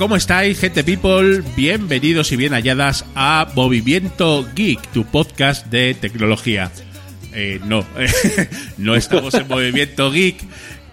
¿Cómo estáis, gente people? Bienvenidos y bien halladas a Movimiento Geek, tu podcast de tecnología. Eh, no, no estamos en Movimiento Geek,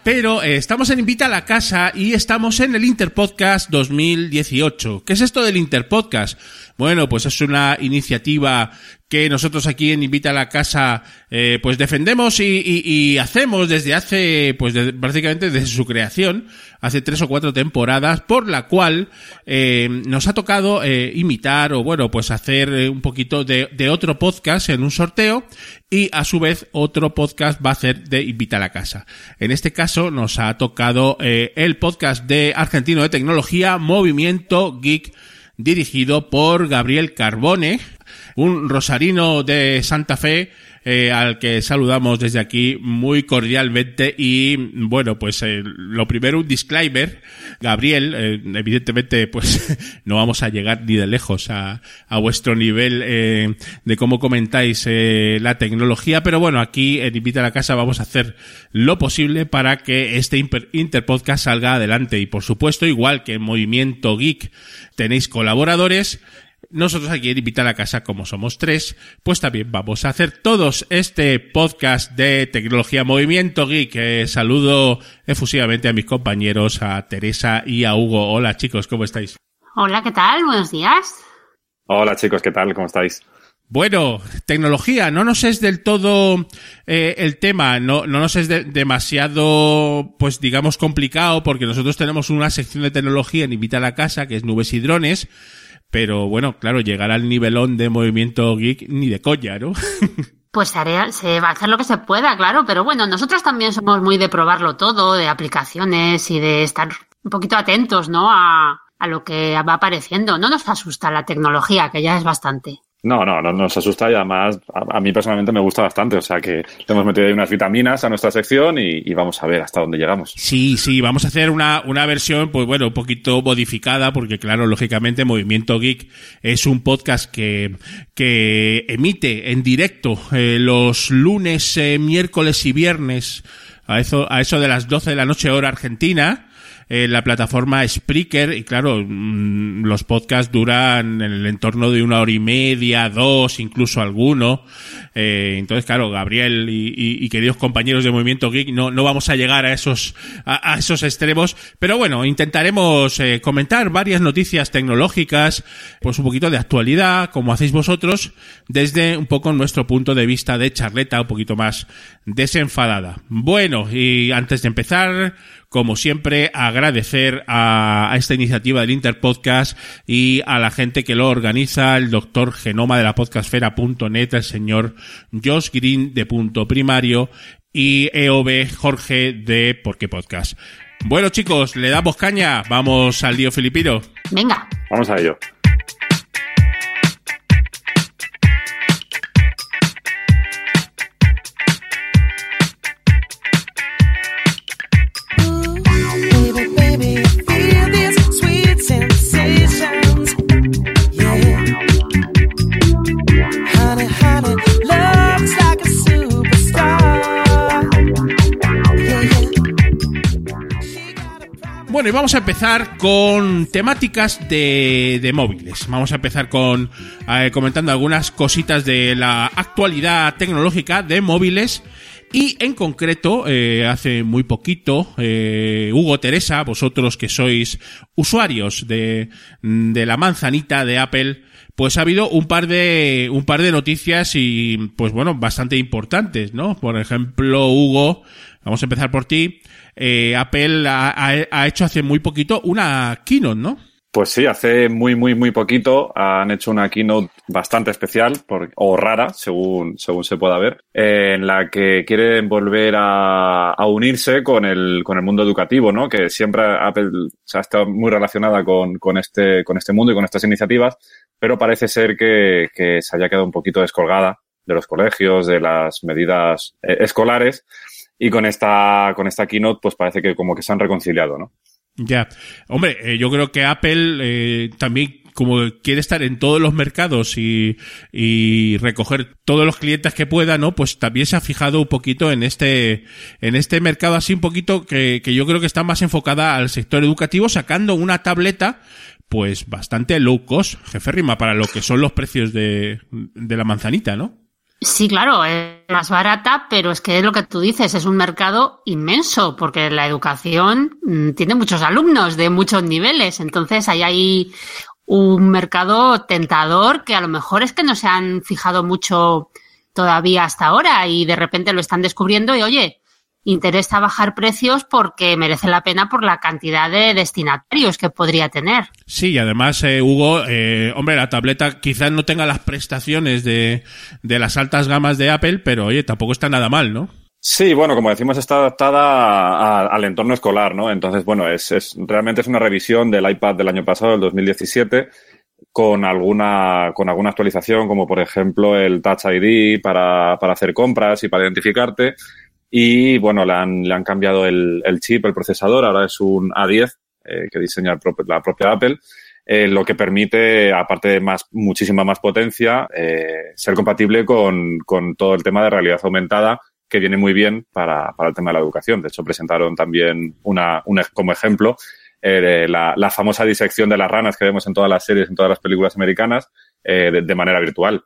pero eh, estamos en Invita a la Casa y estamos en el Interpodcast 2018. ¿Qué es esto del Interpodcast? Bueno, pues es una iniciativa que nosotros aquí en Invita a la Casa eh, pues defendemos y, y- y hacemos desde hace, pues de- prácticamente desde su creación, hace tres o cuatro temporadas, por la cual eh, nos ha tocado eh, imitar o bueno, pues hacer eh, un poquito de, de otro podcast en un sorteo y a su vez otro podcast va a hacer de Invita a la Casa. En este caso nos ha tocado eh, el podcast de Argentino de Tecnología, Movimiento Geek dirigido por Gabriel Carbone, un rosarino de Santa Fe, eh, al que saludamos desde aquí muy cordialmente y bueno, pues eh, lo primero un disclaimer, Gabriel, eh, evidentemente pues no vamos a llegar ni de lejos a, a vuestro nivel de cómo comentáis la tecnología, pero bueno, aquí en Invita a la Casa vamos a hacer lo posible para que este Interpodcast salga adelante. Y por supuesto, igual que en Movimiento Geek tenéis colaboradores, nosotros aquí en Invita a la Casa, como somos tres, pues también vamos a hacer todos este podcast de tecnología Movimiento Geek. Eh, saludo efusivamente a mis compañeros, a Teresa y a Hugo. Hola chicos, ¿cómo estáis? Hola, ¿qué tal? Buenos días. Hola chicos, ¿qué tal? ¿Cómo estáis? Bueno, tecnología, no nos es del todo eh, el tema, no, no nos es de- demasiado, pues digamos, complicado, porque nosotros tenemos una sección de tecnología en Invita a la Casa, que es nubes y drones, pero bueno, claro, llegar al nivelón de movimiento geek ni de coña, ¿no? Pues haré- se va a hacer lo que se pueda, claro, pero bueno, nosotros también somos muy de probarlo todo, de aplicaciones y de estar un poquito atentos, ¿no? A, a lo que va apareciendo. No nos asusta la tecnología, que ya es bastante. No, no, no nos asusta y además a, mí personalmente me gusta bastante. O sea que le hemos metido ahí unas vitaminas a nuestra sección y, y vamos a ver hasta dónde llegamos. Sí, sí, vamos a hacer una, una versión, pues bueno, un poquito modificada, porque claro, lógicamente Movimiento Geek es un podcast que, que emite en directo eh, los lunes, eh, miércoles y viernes a eso, a eso de las 12 de la noche hora argentina. En la plataforma Spreaker y claro, mm, los podcasts duran en el entorno de una hora y media, dos, incluso alguno. Eh, entonces, claro, Gabriel y, y- queridos compañeros de Movimiento Geek, no, no vamos a llegar a esos, a esos extremos, pero bueno, intentaremos eh, comentar varias noticias tecnológicas, pues un poquito de actualidad, como hacéis vosotros, desde un poco nuestro punto de vista de charleta, un poquito más desenfadada. Bueno, y antes de empezar, como siempre, agradecer a, a esta iniciativa del Interpodcast y a la gente que lo organiza, el doctor Genoma de la podcastfera.net, el señor Josh Green de Punto Primario y EOB Jorge de Porque Podcast. Bueno chicos, le damos caña, vamos al lío filipino. Venga. Vamos a ello. Bueno, y vamos a empezar con temáticas de, de móviles. Vamos a empezar con eh, comentando algunas cositas de la actualidad tecnológica de móviles. Y en concreto, eh, hace muy poquito, eh, Hugo Teresa, vosotros que sois usuarios de, de la manzanita de Apple, pues ha habido un par de, un par de noticias y, pues bueno, bastante importantes, ¿no? Por ejemplo, Hugo, vamos a empezar por ti. Eh, Apple ha, hecho hace muy poquito una keynote, ¿no? Pues sí, hace muy, muy, muy poquito han hecho una keynote bastante especial o rara, según, según se pueda ver, eh, en la que quieren volver a, unirse con el, con el mundo educativo, ¿no? Que siempre Apple se ha estado muy relacionada con, con, este, con este mundo y con estas iniciativas, pero parece ser que, que se haya quedado un poquito descolgada de los colegios, de las medidas eh, escolares. Y con esta, con esta keynote, pues parece que como que se han reconciliado, ¿no? Ya. Hombre, eh, yo creo que Apple eh, también como quiere estar en todos los mercados y, y recoger todos los clientes que pueda, ¿no? Pues también se ha fijado un poquito en este, en este mercado así un poquito que, que yo creo que está más enfocada al sector educativo, sacando una tableta pues bastante low cost, jefe rima, para lo que son los precios de, de la manzanita, ¿no? Sí, claro, es más barata, pero es que es lo que tú dices, es un mercado inmenso, porque la educación mm, tiene muchos alumnos de muchos niveles, entonces ahí hay un mercado tentador que a lo mejor es que no se han fijado mucho todavía hasta ahora y de repente lo están descubriendo y oye, interesa bajar precios porque merece la pena por la cantidad de destinatarios que podría tener. Sí, y además, eh, Hugo, eh, hombre, la tableta quizás no tenga las prestaciones de, de las altas gamas de Apple, pero oye, tampoco está nada mal, ¿no? Sí, bueno, como decimos, está adaptada a- al entorno escolar, ¿no? Entonces, bueno, es, es realmente es una revisión del iPad del año pasado, del 2017, con alguna, con alguna actualización, como por ejemplo el Touch ID para, para hacer compras y para identificarte. Y bueno, le han, le han cambiado el, el chip, el procesador, ahora es un A10 eh, que diseña la propia Apple. eh, lo que permite, aparte de más, muchísima más potencia, eh, ser compatible con, con todo el tema de realidad aumentada que viene muy bien para, para el tema de la educación. De hecho, presentaron también una, un ej- como ejemplo eh, la, la famosa disección de las ranas que vemos en todas las series, en todas las películas americanas, de manera virtual.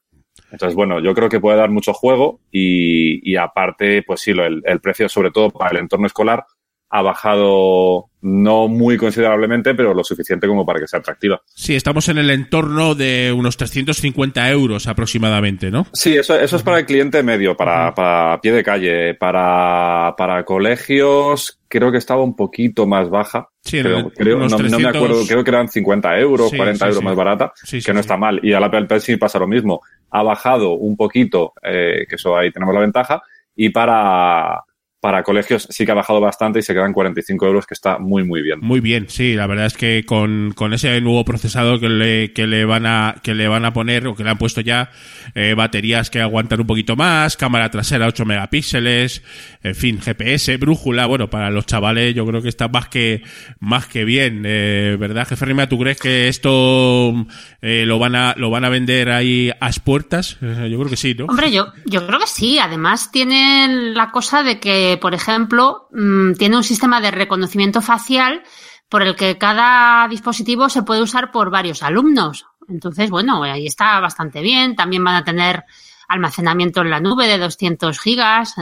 Entonces, bueno, yo creo que puede dar mucho juego y, y aparte, pues sí, el, el precio, sobre todo para el entorno escolar, ha bajado no muy considerablemente, pero lo suficiente como para que sea atractiva. Sí, estamos en el entorno de unos 350 euros aproximadamente, ¿no? Sí, eso, eso es para el cliente medio, para, para pie de calle. Para, para colegios, creo que estaba un poquito más baja. Sí, Creo, el- creo- unos no, no me 300. acuerdo, creo que eran 50 euros, Sí, 40 sí, euros sí. más barata, Sí, que sí, no sí. está mal. Y a la Apple Pencil pasa lo mismo. Ha bajado un poquito, eh, que eso ahí tenemos la ventaja. Y para, para colegios sí que ha bajado bastante y se quedan 45 euros, que está muy, muy bien. Muy bien, sí, la verdad es que con, con ese nuevo procesador que le, que le van a, que le van a poner, o que le han puesto ya, eh, baterías que aguantan un poquito más, cámara trasera 8 megapíxeles, en fin, GPS, brújula, bueno, para los chavales yo creo que está más que, más que bien, eh, ¿verdad, jefe Rima? ¿Tú crees que esto, eh, lo van a, lo van a vender ahí a las puertas? Eh, yo creo que sí, ¿no? Hombre, yo, yo creo que sí. Además, tiene la cosa de que, por ejemplo, mm, tiene un sistema de reconocimiento facial por el que cada dispositivo se puede usar por varios alumnos. Entonces, bueno, ahí está bastante bien. También van a tener almacenamiento en la nube de 200 gigas.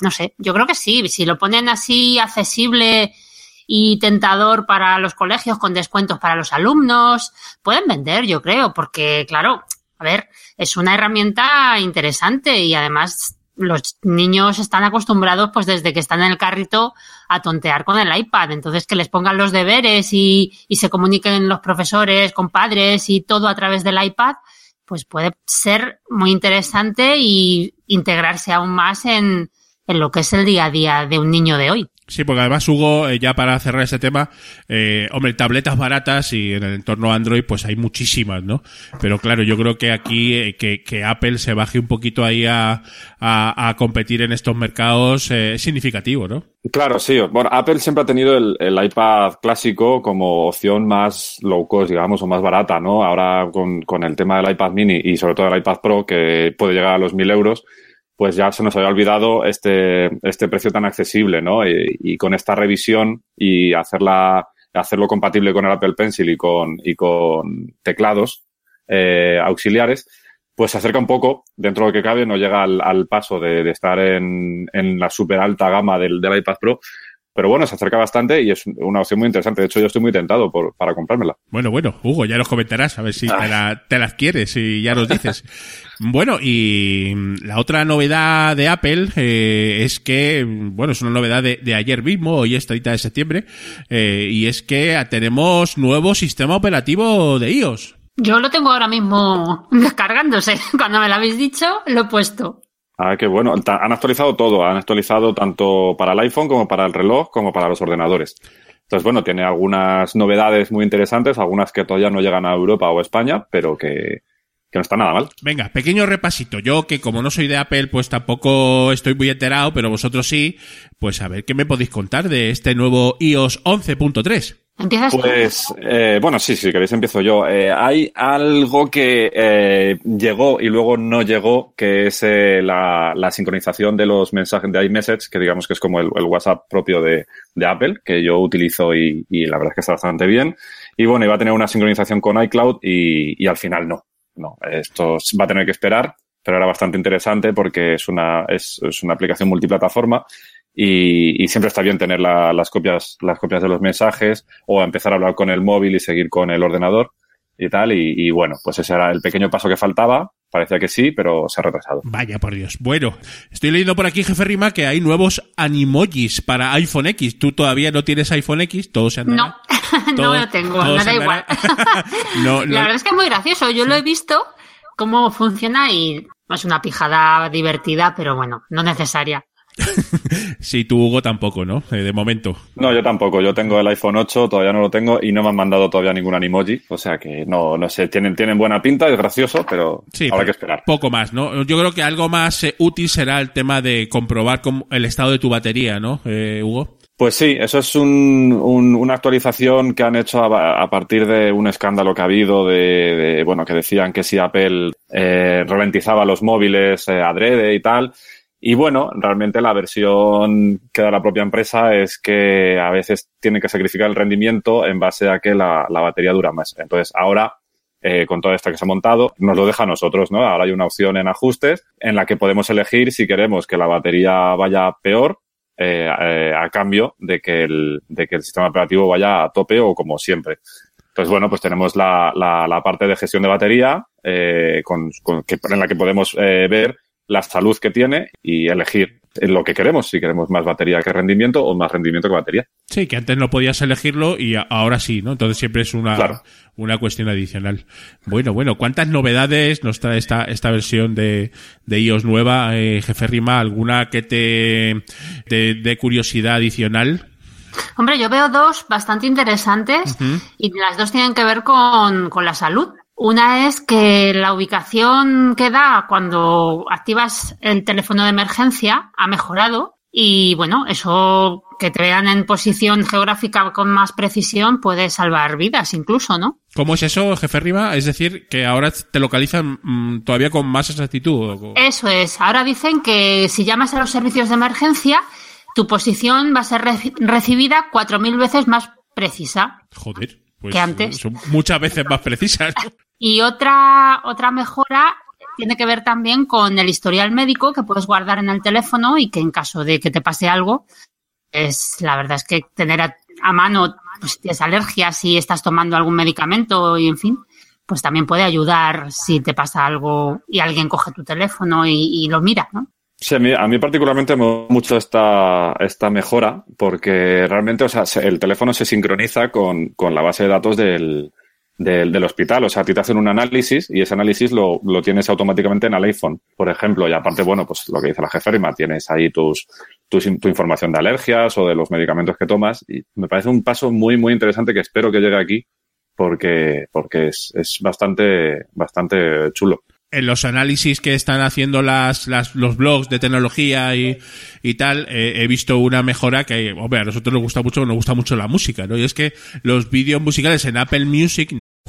No sé, yo creo que sí. Si lo ponen así accesible y tentador para los colegios con descuentos para los alumnos, pueden vender, yo creo, porque, claro, a ver, es una herramienta interesante y además los niños están acostumbrados, pues desde que están en el carrito, a tontear con el iPad. Entonces, que les pongan los deberes y, y se comuniquen los profesores con padres y todo a través del iPad, pues puede ser muy interesante y integrarse aún más en, en lo que es el día a día de un niño de hoy. Sí, porque además, Hugo, eh, ya para cerrar ese tema, eh, hombre, tabletas baratas y en el entorno Android, pues hay muchísimas, ¿no? Pero claro, yo creo que aquí, eh, que, que, Apple se baje un poquito ahí a, a, a competir en estos mercados eh, es significativo, ¿no? Claro, sí. Bueno, Apple siempre ha tenido el, el, iPad clásico como opción más low cost, digamos, o más barata, ¿no? Ahora con, con el tema del iPad mini y sobre todo el iPad Pro, que puede llegar a los mil euros, pues ya se nos había olvidado este, este precio tan accesible, ¿no? Y, con esta revisión y hacerla, hacerlo compatible con el Apple Pencil y con, y con teclados eh, auxiliares, pues se acerca un poco, dentro de lo que cabe, no llega al, al paso de, de, estar en, en la super alta gama del, del iPad Pro, pero bueno, se acerca bastante y es una opción muy interesante. De hecho, yo estoy muy tentado por, para comprármela. Bueno, bueno, Hugo, ya nos comentarás a ver si te la, te las quieres y ya nos dices. bueno, y la otra novedad de Apple eh, es que, bueno, es una novedad de, de ayer mismo, hoy es 30 de septiembre, eh, y es que tenemos nuevo sistema operativo de iOS. Yo lo tengo ahora mismo descargándose. Cuando me lo habéis dicho, lo he puesto. Ah, qué bueno. Han actualizado todo. Han actualizado tanto para el iPhone como para el reloj como para los ordenadores. Entonces, bueno, tiene algunas novedades muy interesantes, algunas que todavía no llegan a Europa o España, pero que, que no está nada mal. Venga, pequeño repasito. Yo, que como no soy de Apple, pues tampoco estoy muy enterado, pero vosotros sí, pues a ver qué me podéis contar de este nuevo iOS 11.3. ¿Empiezas pues, eh, bueno, sí, si queréis empiezo yo. Eh, hay algo que eh, llegó y luego no llegó, que es eh, la, la, sincronización de los mensajes de iMessage, que digamos que es como el, el WhatsApp propio de, de, Apple, que yo utilizo y, y, la verdad es que está bastante bien. Y bueno, iba a tener una sincronización con iCloud y, y al final no. No, esto va a tener que esperar, pero era bastante interesante porque es una, es, es una aplicación multiplataforma y, y, siempre está bien tener la, las copias las copias de los mensajes o empezar a hablar con el móvil y seguir con el ordenador y tal. Y, y, bueno pues ese era el pequeño paso que faltaba. Parecía que sí pero se ha retrasado. Vaya por Dios. Bueno estoy leyendo por aquí jefe Rima que hay nuevos animojis para iPhone X. Tú todavía no tienes iPhone X todos se no no lo tengo no da igual. No, la verdad es que es muy gracioso. Yo lo he visto cómo funciona y es una pijada divertida pero bueno no necesaria sí, tú, Hugo, tampoco, ¿no? Eh, de momento. No, yo tampoco. Yo tengo el iPhone 8, todavía no lo tengo y no me han mandado todavía ningún animoji. O sea que no, no sé, tienen, tienen buena pinta, es gracioso, pero sí, habrá que esperar. Poco más, ¿no? Yo creo que algo más eh, útil será el tema de comprobar el estado de tu batería, ¿no, eh, Hugo? Pues sí, eso es un, un, una actualización que han hecho a, a, partir de un escándalo que ha habido de, de bueno, que decían que si Apple eh, ralentizaba los móviles eh, adrede y tal, y bueno, realmente la versión que da la propia empresa es que a veces tiene que sacrificar el rendimiento en base a que la, la batería dura más. Entonces, ahora, eh, con toda esta que se ha montado, nos lo deja a nosotros, ¿no? Ahora hay una opción en ajustes en la que podemos elegir si queremos que la batería vaya peor eh, eh, a cambio de que, el, de que el sistema operativo vaya a tope o como siempre. Entonces, bueno, pues tenemos la, la, la parte de gestión de batería eh, con, con, en la que podemos eh, ver la salud que tiene y elegir lo que queremos, si queremos más batería que rendimiento o más rendimiento que batería. Sí, que antes no podías elegirlo y ahora sí, ¿no? Entonces siempre es una, claro. una cuestión adicional. Bueno, bueno, ¿cuántas novedades nos trae esta, esta versión de, de iOS nueva, eh, jefe Rima? ¿Alguna que te dé curiosidad adicional? Hombre, yo veo dos bastante interesantes uh -huh. y las dos tienen que ver con, con la salud. Una es que la ubicación que da cuando activas el teléfono de emergencia ha mejorado y bueno, eso que te vean en posición geográfica con más precisión puede salvar vidas incluso, ¿no? ¿Cómo es eso, jefe Riva? Es decir, que ahora te localizan mmm, todavía con más exactitud. Eso es. Ahora dicen que si llamas a los servicios de emergencia, tu posición va a ser re recibida cuatro mil veces más precisa. Joder, pues Que antes. son muchas veces más precisas. Y otra, otra mejora tiene que ver también con el historial médico que puedes guardar en el teléfono y que en caso de que te pase algo, es la verdad es que tener a, mano pues, si tienes alergias, si estás tomando algún medicamento y en fin, pues también puede ayudar si te pasa algo y alguien coge tu teléfono y, lo mira, ¿no? Sí, a mí, a mí particularmente me gusta mucho esta, esta mejora porque realmente, o sea, se- el teléfono se sincroniza con, con la base de datos del, del, del hospital. O sea, a ti te hacen un análisis y ese análisis lo, lo tienes automáticamente en el iPhone, por ejemplo. Y aparte, bueno, pues lo que dice la jeferima, tienes ahí tus, tus, tu información de alergias o de los medicamentos que tomas. Y me parece un paso muy, muy interesante que espero que llegue aquí porque, porque es, es bastante, bastante chulo. en los análisis que están haciendo las, las los blogs de tecnología y, y tal, eh, he visto una mejora que, hombre, a nosotros nos gusta mucho, nos gusta mucho la música, ¿no? Y es que los vídeos musicales en Apple Music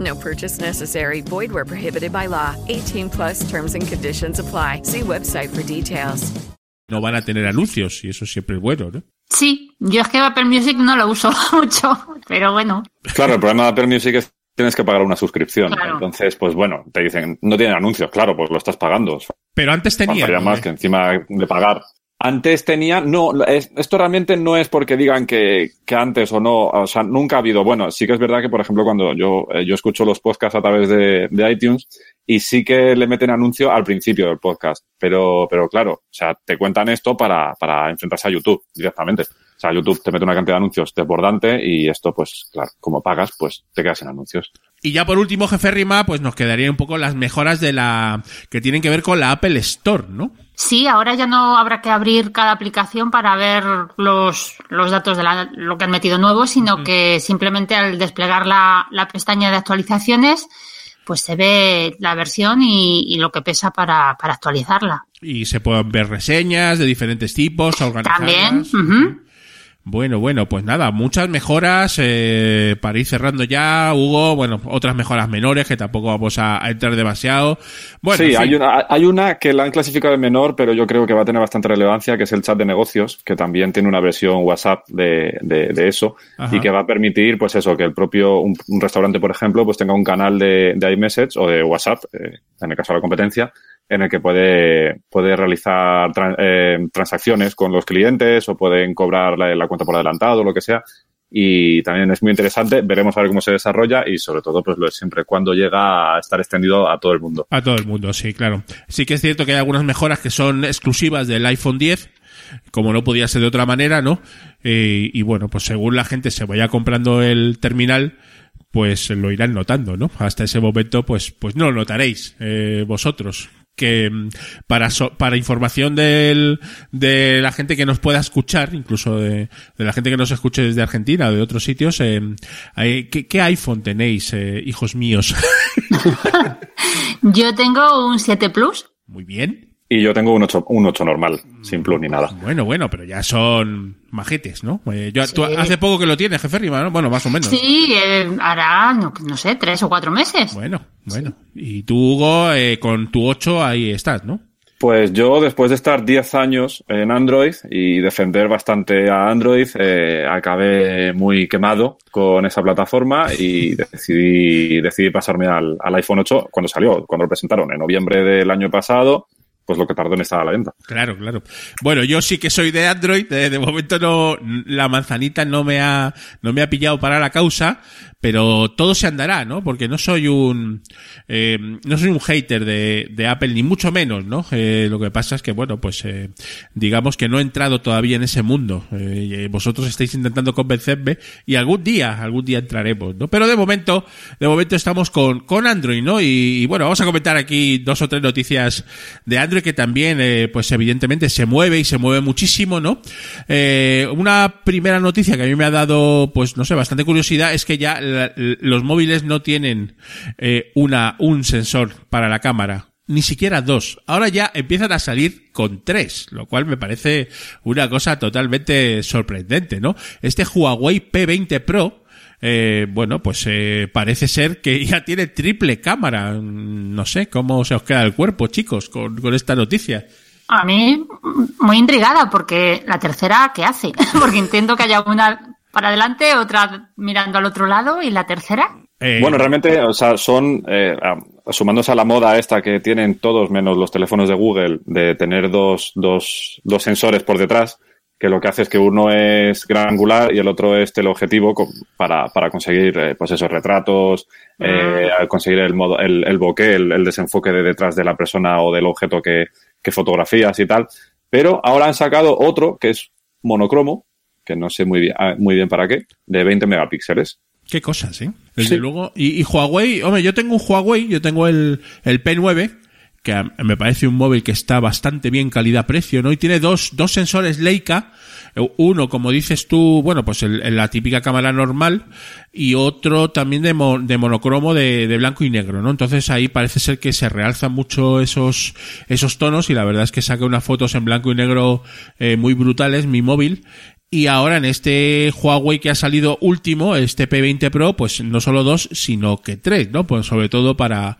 No purchase necessary. Void where prohibited by law. 18 plus terms and conditions apply. See website for details. no van a tener anuncios y eso siempre es bueno, ¿no? Sí, yo es que Apple Music no lo uso mucho, pero bueno, Claro, el problema de Apple Music es que tienes que pagar una suscripción. Claro. Entonces, pues bueno, te dicen, no tienen anuncios, claro, pues lo estás pagando. Pero antes tenía. ¿no? más que encima de pagar. Antes tenía, no, es- esto realmente no es porque digan que, que antes o no, o sea, nunca ha habido. Bueno, sí que es verdad que, por ejemplo, cuando yo, eh, yo escucho los podcasts a través de, de iTunes y sí que le meten anuncio al principio del podcast, pero, pero claro, o sea, te cuentan esto para, para enfrentarse a YouTube directamente. O sea, YouTube te mete una cantidad de anuncios desbordante y esto, pues, claro, como pagas, pues te quedas sin anuncios. Y ya por último, jefe Rima, pues nos quedarían un poco las mejoras de la que tienen que ver con la Apple Store, ¿no? Sí, ahora ya no habrá que abrir cada aplicación para ver los, los datos de la- lo que han metido nuevo, sino que simplemente al desplegar la, la pestaña de actualizaciones, pues se ve la versión y, y lo que pesa para, para actualizarla. Y se pueden ver reseñas de diferentes tipos, organizadas. También. Bueno, bueno, pues nada, muchas mejoras eh, para ir cerrando ya, Hugo. Bueno, otras mejoras menores que tampoco vamos a, a entrar demasiado. Bueno, sí, hay una, hay una que la han clasificado en menor, pero yo creo que va a tener bastante relevancia, que es el chat de negocios, que también tiene una versión WhatsApp de, de, de eso Ajá. y que va a permitir, pues eso, que el propio, un, un restaurante, por ejemplo, pues tenga un canal de, de iMessage o de WhatsApp, eh, en el caso de la competencia, en el que puede, puede realizar tran- eh, transacciones con los clientes o pueden cobrar la, la cuenta por adelantado lo que sea. Y también es muy interesante, veremos a ver cómo se desarrolla y sobre todo, pues lo es siempre cuando llega a estar extendido a todo el mundo. A todo el mundo, sí, claro. Sí que es cierto que hay algunas mejoras que son exclusivas del iPhone 10, como no podía ser de otra manera, ¿no? Eh, y bueno, pues según la gente se vaya comprando el terminal, pues lo irán notando, ¿no? Hasta ese momento, pues, pues no lo notaréis eh, vosotros. Que mm, para, so- para información del, de la gente que nos pueda escuchar, incluso de, de la gente que nos escuche desde Argentina o de otros sitios, eh, ¿qué, qué iPhone tenéis, eh, hijos míos? Yo tengo un 7 Plus. Muy bien. Y yo tengo un 8, un 8 normal, sin plus ni nada. Bueno, bueno, pero ya son majetes, ¿no? Eh, yo, tú hace poco que lo tienes, jefe Rima, ¿no? Bueno, más o menos. Sí, eh, hará, no, no sé, tres o cuatro meses. Bueno, bueno. Y tú, Hugo, eh, con tu 8 ahí estás, ¿no? Pues yo, después de estar 10 años en Android y defender bastante a Android, eh, acabé muy quemado con esa plataforma y decidí, decidí pasarme al, al iPhone 8 cuando salió, cuando lo presentaron en noviembre del año pasado, pues lo que tardó en estar a la venta. Claro, claro. Bueno, yo sí que soy de Android. de momento no, la manzanita no me ha, no me ha pillado para la causa, pero todo se andará, ¿no? Porque no soy un, eh, no soy un hater de, Apple ni mucho menos, ¿no? Eh, lo que pasa es que, bueno, pues, eh, digamos que no he entrado todavía en ese mundo. Vosotros estáis intentando convencerme y algún día, algún día entraremos, ¿no? Pero de momento, de momento estamos con, con Android, ¿no? Y, bueno, vamos a comentar aquí dos o tres noticias de Android que también, pues evidentemente se mueve y se mueve muchísimo, ¿no? Una primera noticia que a mí me ha dado, pues no sé, bastante curiosidad es que ya los móviles no tienen eh, una un sensor para la cámara ni siquiera dos. Ahora ya empiezan a salir con tres, lo cual me parece una cosa totalmente sorprendente, ¿no? Este Huawei P20 Pro, eh, bueno, pues eh, parece ser que ya tiene triple cámara. No sé cómo se os queda el cuerpo, chicos, con, con esta noticia. A mí, muy intrigada, porque la tercera, ¿qué hace? porque entiendo que haya una para adelante, otra mirando al otro lado, y la tercera. Eh, Bueno, realmente, o sea, son, eh, a- sumándose a la moda esta que tienen todos, menos los teléfonos de Google, de tener dos, dos, dos sensores por detrás, que lo que hace es que uno es gran angular y el otro es teleobjetivo para, para conseguir, eh, pues esos retratos, eh, conseguir el modo, el, el bokeh, el, el desenfoque de detrás de la persona o del objeto que, que fotografías y tal. Pero ahora han sacado otro que es monocromo, que no sé muy bien, ah, muy bien para qué, de 20 megapíxeles. Qué cosas, ¿eh? Desde Sí. luego. Y, y Huawei, hombre, yo tengo un Huawei, yo tengo el, el P9, que me parece un móvil que está bastante bien calidad-precio, ¿no? Y tiene dos, dos sensores Leica, eh, uno, como dices tú, bueno, pues el, el- la típica cámara normal, y otro también de, mo- de monocromo de, de blanco y negro, ¿no? Entonces ahí parece ser que se realzan mucho esos, esos tonos, y la verdad es que saca unas fotos en blanco y negro eh, muy brutales, mi móvil, y ahora en este Huawei que ha salido último, este P20 Pro, pues no solo dos, sino que tres, ¿no? Pues sobre todo para,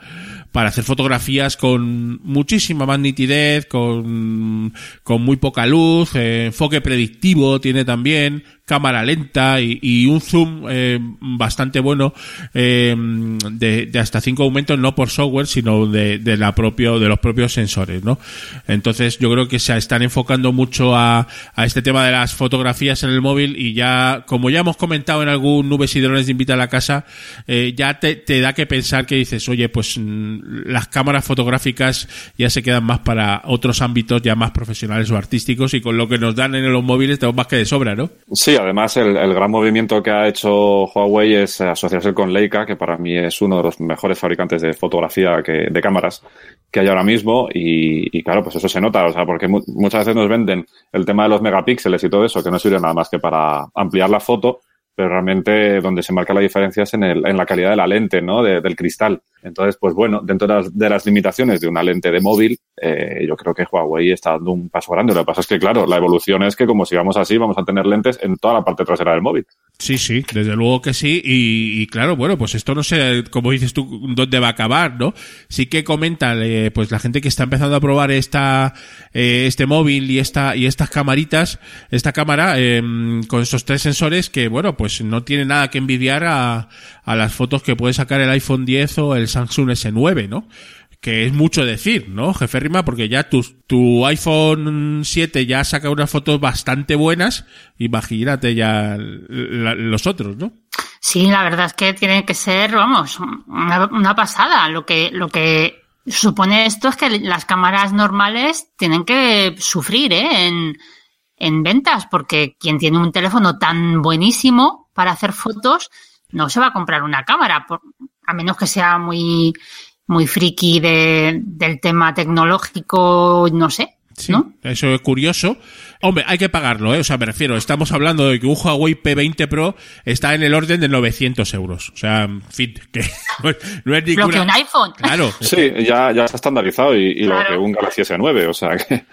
para hacer fotografías con muchísima más nitidez, con, con muy poca luz, eh, enfoque predictivo tiene también, cámara lenta y, y un zoom eh, bastante bueno eh, de, de hasta cinco aumentos, no por software, sino de, de la propio, de los propios sensores, ¿no? Entonces yo creo que se están enfocando mucho a, a este tema de las fotografías en el móvil y ya, como ya hemos comentado en algún Nubes y Drones de Invita a la Casa, eh, ya te, te da que pensar que dices, oye, pues mm, las cámaras fotográficas ya se quedan más para otros ámbitos ya más profesionales o artísticos y con lo que nos dan en los móviles tenemos más que de sobra, ¿no? Sí, además el, el gran movimiento que ha hecho Huawei es asociarse con Leica, que para mí es uno de los mejores fabricantes de fotografía que, de cámaras que hay ahora mismo. Y, y claro, pues eso se nota, o sea, porque mu- muchas veces nos venden el tema de los megapíxeles y todo eso, que no sirve nada más que para ampliar la foto, pero realmente donde se marca la diferencia es en, el, en la calidad de la lente, ¿no? De- del cristal. Entonces, pues bueno, dentro de las, de las limitaciones de una lente de móvil, eh, yo creo que Huawei está dando un paso grande. Lo que pasa es que, claro, la evolución es que como sigamos así, vamos a tener lentes en toda la parte trasera del móvil. Sí, sí, desde luego que sí. Y, y claro, bueno, pues esto no sé, como dices tú, dónde va a acabar, ¿no? Sí que comenta, eh, pues la gente que está empezando a probar esta, eh, este móvil y esta, y estas camaritas, esta cámara, eh, con esos tres sensores que, bueno, pues no tiene nada que envidiar a, a las fotos que puede sacar el iPhone 10 o el Samsung S9, ¿no? que es mucho decir, ¿no, jefe Rima? Porque ya tu, tu iPhone 7 ya saca unas fotos bastante buenas, imagínate ya los otros, ¿no? Sí, la verdad es que tiene que ser, vamos, una, una pasada. Lo que, lo que supone esto es que las cámaras normales tienen que sufrir ¿eh? en, en ventas, porque quien tiene un teléfono tan buenísimo para hacer fotos no se va a comprar una cámara, por- a menos que sea muy, muy friki de, del tema tecnológico, no sé. Sí, ¿no? eso es curioso. Hombre, hay que pagarlo, ¿eh? O sea, me refiero, estamos hablando de que un Huawei P20 Pro está en el orden de 900 euros. O sea, en fin, que no es, no es Lo que un iPhone. Claro, Sí, ya, ya está estandarizado y, y lo que un Galaxy S9, o sea que...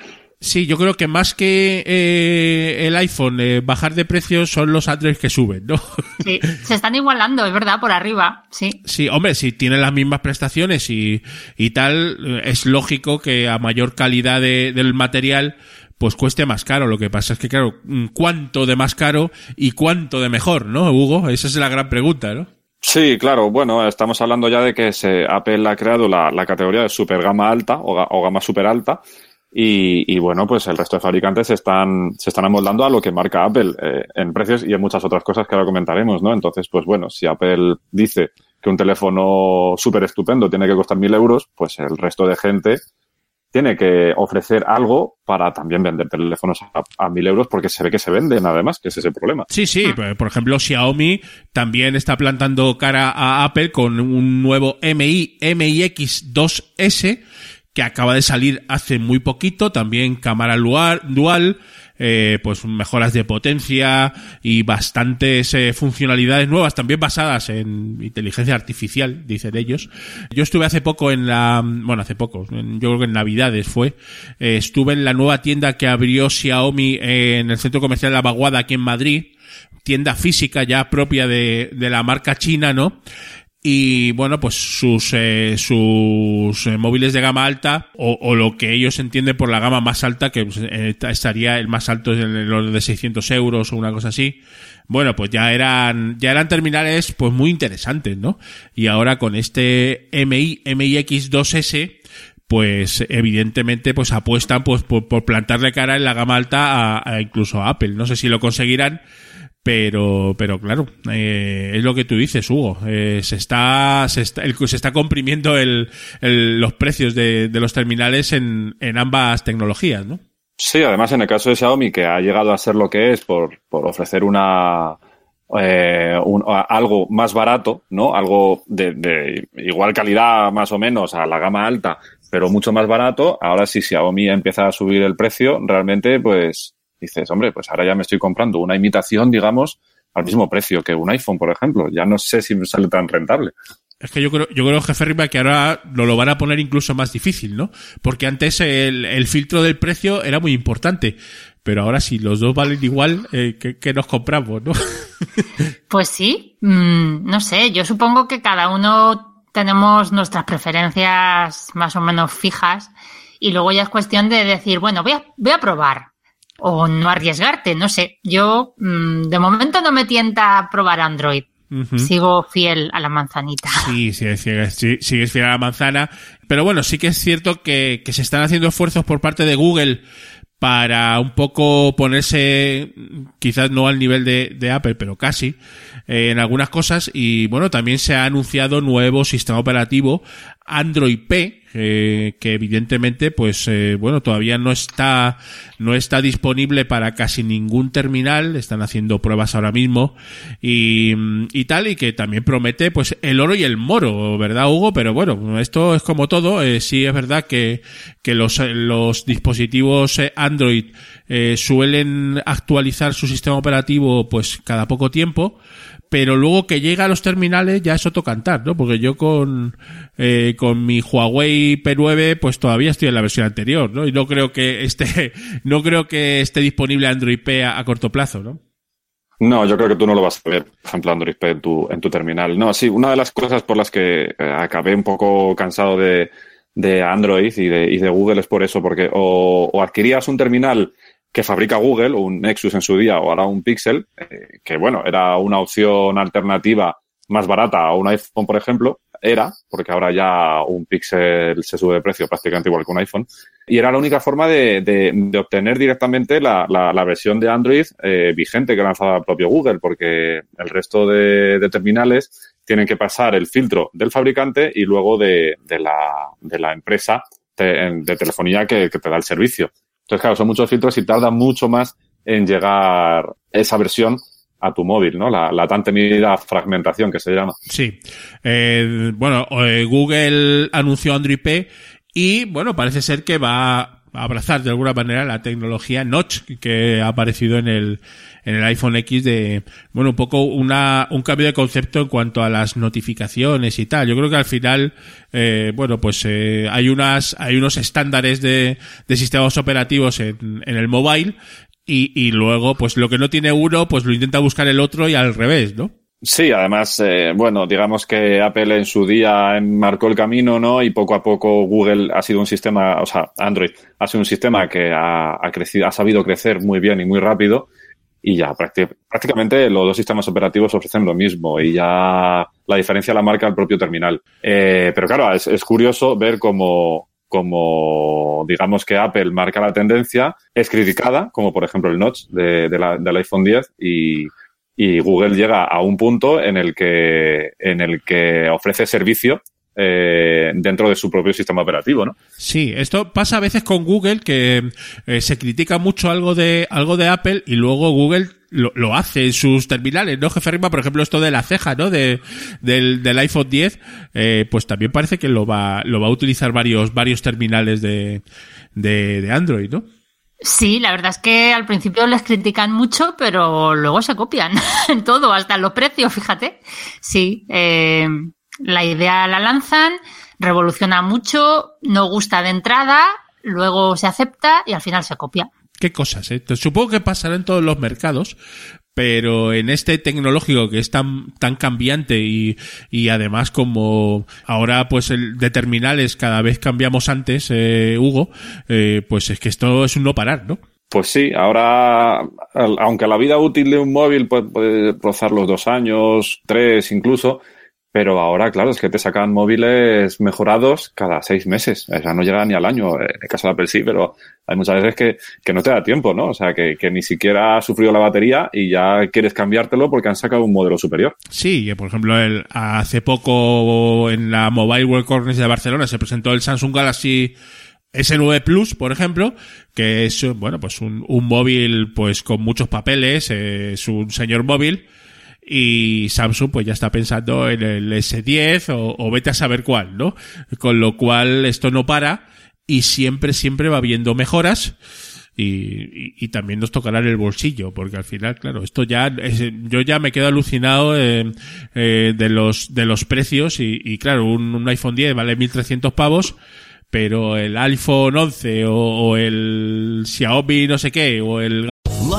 Sí, yo creo que más que eh, el iPhone eh, bajar de precio son los Android que suben, ¿no? Sí, se están igualando, es verdad, por arriba, sí. Sí, hombre, si tienen las mismas prestaciones y, y tal, eh, es lógico que a mayor calidad de- del material, pues cueste más caro. Lo que pasa es que, claro, mm, ¿cuánto de más caro y cuánto de mejor, no, Hugo? Esa es la gran pregunta, ¿no? Sí, claro, bueno, estamos hablando ya de que se, Apple ha creado la, la categoría de super gama alta o, ga- o gama super alta y, y, bueno, pues el resto de fabricantes se están, se están amoldando a lo que marca Apple eh, en precios y en muchas otras cosas que ahora comentaremos, ¿no? Entonces, pues bueno, si Apple dice que un teléfono súper estupendo tiene que costar mil euros, pues el resto de gente tiene que ofrecer algo para también vender teléfonos a, mil euros porque se ve que se venden además, que ese es el problema. Sí, sí, por por ejemplo, Xiaomi también está plantando cara a Apple con un nuevo MI, MIX 2S que acaba de salir hace muy poquito, también cámara dual, eh, pues mejoras de potencia y bastantes eh, funcionalidades nuevas, también basadas en inteligencia artificial, dicen ellos. Yo estuve hace poco en la, bueno, hace poco, yo creo que en Navidades fue, eh, estuve en la nueva tienda que abrió Xiaomi en el centro comercial de La Vaguada aquí en Madrid, tienda física ya propia de, de la marca china, ¿no? Y bueno pues sus eh, sus eh, móviles de gama alta o, o, lo que ellos entienden por la gama más alta que pues, eh, estaría el más alto en el orden de 600 euros o una cosa así. Bueno pues ya eran ya eran terminales pues muy interesantes no y ahora con este MI MIX 2S pues evidentemente pues apuestan pues por, por plantarle cara en la gama alta a, a incluso a Apple. No sé si lo conseguirán pero pero claro eh, es lo que tú dices Hugo. Eh, se está se está el, se está comprimiendo el, los precios de, de, los terminales en, en ambas tecnologías no sí además en el caso de Xiaomi que ha llegado a ser lo que es por, por ofrecer una eh, un, algo más barato no algo de, de igual calidad más o menos a la gama alta pero mucho más barato. Ahora si Xiaomi empieza a subir el precio realmente pues dices, hombre, pues ahora ya me estoy comprando una imitación, digamos, al mismo precio que un iPhone, por ejemplo. Ya no sé si me sale tan rentable. Es que yo creo, yo creo, jefe Riva, que ahora lo, lo van a poner incluso más difícil, ¿no? Porque antes el, el filtro del precio era muy importante. Pero ahora si los dos valen igual, eh, ¿qué, ¿qué, nos compramos, no? Pues sí, mm, no sé, yo supongo que cada uno tenemos nuestras preferencias más o menos fijas y luego ya es cuestión de decir, bueno, voy a, voy a probar, o no arriesgarte, no sé. Yo mmm, de momento no me tienta probar Android. Uh -huh. Sigo fiel a la manzanita. Sí, sí, sigues, sí, sigues fiel a la manzana. Pero bueno, sí que es cierto que, que se están haciendo esfuerzos por parte de Google para un poco ponerse, quizás no al nivel de, de Apple, pero casi, eh, en algunas cosas. Y bueno, también se ha anunciado nuevo sistema operativo Android P, eh, que evidentemente, pues, eh, bueno, todavía no está, no está disponible para casi ningún terminal, están haciendo pruebas ahora mismo y, y tal, y que también promete, pues, el oro y el moro, ¿verdad, Hugo? Pero bueno, esto es como todo, eh, sí es verdad que, que los, los dispositivos Android eh, suelen actualizar su sistema operativo, pues, cada poco tiempo, pero luego que llega a los terminales ya es otro cantar, ¿no? Porque yo con, eh, con mi Huawei P9 pues todavía estoy en la versión anterior, ¿no? Y no creo que esté, no creo que esté disponible Android P a, corto plazo, ¿no? No, yo creo que tú no lo vas a ver, por ejemplo, Android P en tu, en tu terminal. No, sí, una de las cosas por las que eh, acabé un poco cansado de, de Android y de, Google es por eso, porque o, o adquirías un terminal que fabrica Google, un Nexus en su día o ahora un Pixel, eh, que bueno, era una opción alternativa más barata a un iPhone, por ejemplo, era, porque ahora ya un Pixel se sube de precio prácticamente igual que un iPhone, y era la única forma de, de, de obtener directamente la, la, la, versión de Android eh, vigente que lanzaba el propio Google, porque el resto de, terminales tienen que pasar el filtro del fabricante y luego de, la, de la empresa de, telefonía que te da el servicio. Entonces, claro, son muchos filtros y tarda mucho más en llegar esa versión a tu móvil, ¿no? La, tan temida fragmentación que se llama. Sí. Eh, bueno, eh, Google anunció Android P y, bueno, parece ser que va a abrazar de alguna manera la tecnología Notch que ha aparecido en el, en el iPhone X de, bueno, un poco una, un cambio de concepto en cuanto a las notificaciones y tal. Yo creo que al final, eh, bueno, pues eh, hay unas, hay unos estándares de, de sistemas operativos en, en el mobile y, y luego, pues lo que no tiene uno, pues lo intenta buscar el otro y al revés, ¿no? Sí, además, eh, bueno, digamos que Apple en su día marcó el camino, ¿no? Y poco a poco Google ha sido un sistema, o sea, Android ha sido un sistema que ha, ha crecido, ha sabido crecer muy bien y muy rápido. Y ya prácticamente los dos sistemas operativos ofrecen lo mismo y ya la diferencia la marca el propio terminal. Eh, pero claro, es, es curioso ver cómo, como digamos que Apple marca la tendencia, es criticada, como por ejemplo el notch de, del iPhone 10 y, y Google llega a un punto en el que, en el que ofrece servicio eh, dentro de su propio sistema operativo, ¿no? Sí, esto pasa a veces con Google que eh, se critica mucho algo de algo de Apple y luego Google lo, lo hace en sus terminales, ¿no, jefe Rima? Por ejemplo, esto de la ceja, ¿no? De, del, del iPhone 10, eh, pues también parece que lo va, lo va a utilizar varios, varios terminales de, de, de Android, ¿no? Sí, la verdad es que al principio les critican mucho, pero luego se copian en todo, hasta en los precios, fíjate. Sí, eh, la idea la lanzan, revoluciona mucho, no gusta de entrada, luego se acepta y al final se copia. Qué cosas, ¿eh? Supongo que pasará en todos los mercados, pero en este tecnológico que es tan, tan cambiante y, y además como ahora pues el de terminales cada vez cambiamos antes, eh, Hugo, eh, pues es que esto es un no parar, ¿no? Pues sí, ahora, aunque la vida útil de un móvil puede, puede rozar los dos años, tres incluso, pero ahora, claro, es que te sacan móviles mejorados cada seis meses. O sea, no llega ni al año. En el caso de Apple sí, pero hay muchas veces que, que no te da tiempo, ¿no? O sea, que, que ni siquiera ha sufrido la batería y ya quieres cambiártelo porque han sacado un modelo superior. Sí, que, por ejemplo, el, hace poco en la Mobile World Congress de Barcelona se presentó el Samsung Galaxy S9 Plus, por ejemplo, que es, bueno, pues un, un móvil pues con muchos papeles, eh, es un señor móvil, y Samsung pues ya está pensando en el S10 o, o vete a saber cuál, ¿no? Con lo cual esto no para y siempre, siempre va habiendo mejoras. Y, y, y también nos tocará en el bolsillo, porque al final, claro, esto ya, yo ya me quedo alucinado eh, eh, de los de los precios y, y claro, un, un iPhone 10 vale 1300 pavos, pero el iPhone 11 o, o el Xiaomi no sé qué, o el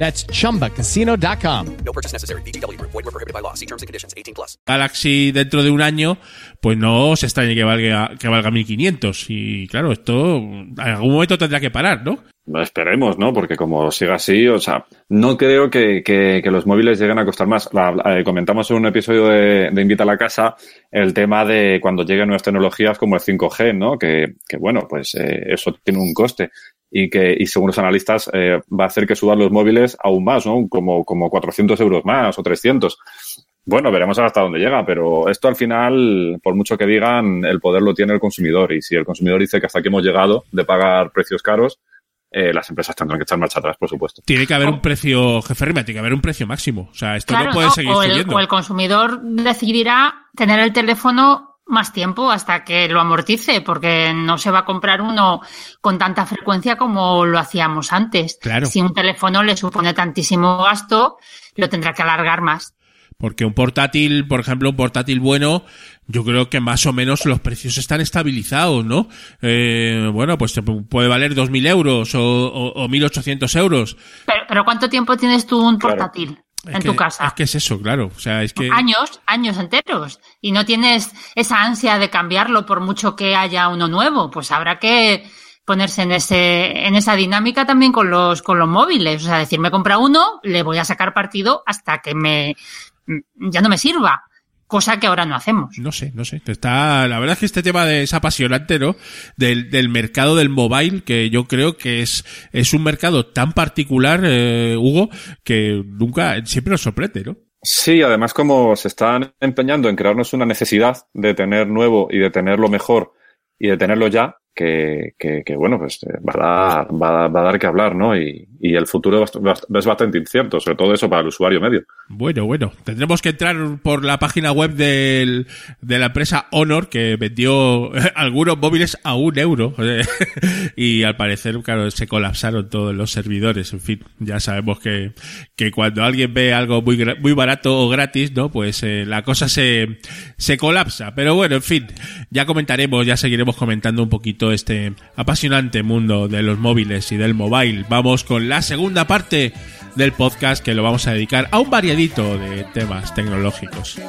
That's chumbacasino.com. No purchase necessary. VGW Group. Void were prohibited by law. See terms and conditions. 18 plus. Galaxy dentro de un año, pues no se extrañe que valga, que valga 1500. Y claro, esto en algún momento tendrá que parar, ¿no? Esperemos, ¿no? Porque como siga así, o sea, no creo que, que- que los móviles lleguen a costar más. La- eh, comentamos en un episodio de, de Invita a la Casa el tema de cuando lleguen nuevas tecnologías como el 5G, ¿no? Que, que bueno, pues eh, eso tiene un coste y que, y según los analistas, eh, va a hacer que suban los móviles aún más, ¿no? Como, como 400 euros más o 300. Bueno, veremos hasta dónde llega, pero esto al final, por mucho que digan, el poder lo tiene el consumidor. Y si el consumidor dice que hasta aquí hemos llegado de pagar precios caros, eh, las empresas tendrán que echar marcha atrás, por supuesto. Tiene que haber un precio, jefe Rima, tiene que haber un precio máximo. O sea, esto Claro, no puede ¿no? seguir o, el, subiendo. o el consumidor decidirá tener el teléfono más tiempo hasta que lo amortice, porque no se va a comprar uno con tanta frecuencia como lo hacíamos antes. Claro. Si un teléfono le supone tantísimo gasto, lo tendrá que alargar más. Porque un portátil, por ejemplo, un portátil bueno, yo creo que más o menos los precios están estabilizados, ¿no? Eh, bueno, pues te puede valer 2.000 euros o, o, o 1.800 euros. Pero, pero ¿cuánto tiempo tienes tú un portátil Es en que- tu casa? Es que es eso, claro. O sea, es que... Años, años enteros. Y no tienes esa ansia de cambiarlo por mucho que haya uno nuevo. Pues habrá que ponerse en ese, en esa dinámica también con los, con los móviles. O sea, decir, me compra uno, le voy a sacar partido hasta que me, ya no me sirva. Cosa que ahora no hacemos. No sé, no sé. Está, la verdad es que este tema de, es apasionante, ¿no? Del, del mercado del mobile, que yo creo que es, es un mercado tan particular, eh, Hugo, que nunca, siempre nos sorprende, ¿no? Sí, además como se están empeñando en crearnos una necesidad de tener nuevo y de tenerlo mejor y de tenerlo ya, que, que, bueno, pues eh, va a dar, va a, va a dar que hablar, ¿no? Y, el futuro es bastante incierto, sobre todo eso para el usuario medio. Bueno, bueno, tendremos que entrar por la página web del, de la empresa Honor que vendió algunos móviles a un euro y al parecer, claro, se colapsaron todos los servidores. En fin, ya sabemos que, que cuando alguien ve algo muy, muy barato o gratis, ¿no? Pues eh, la cosa se, se colapsa. Pero bueno, en fin, ya comentaremos, ya seguiremos comentando un poquito este apasionante mundo de los móviles y del mobile. Vamos con la segunda parte del podcast que lo vamos a dedicar a un variadito de temas tecnológicos.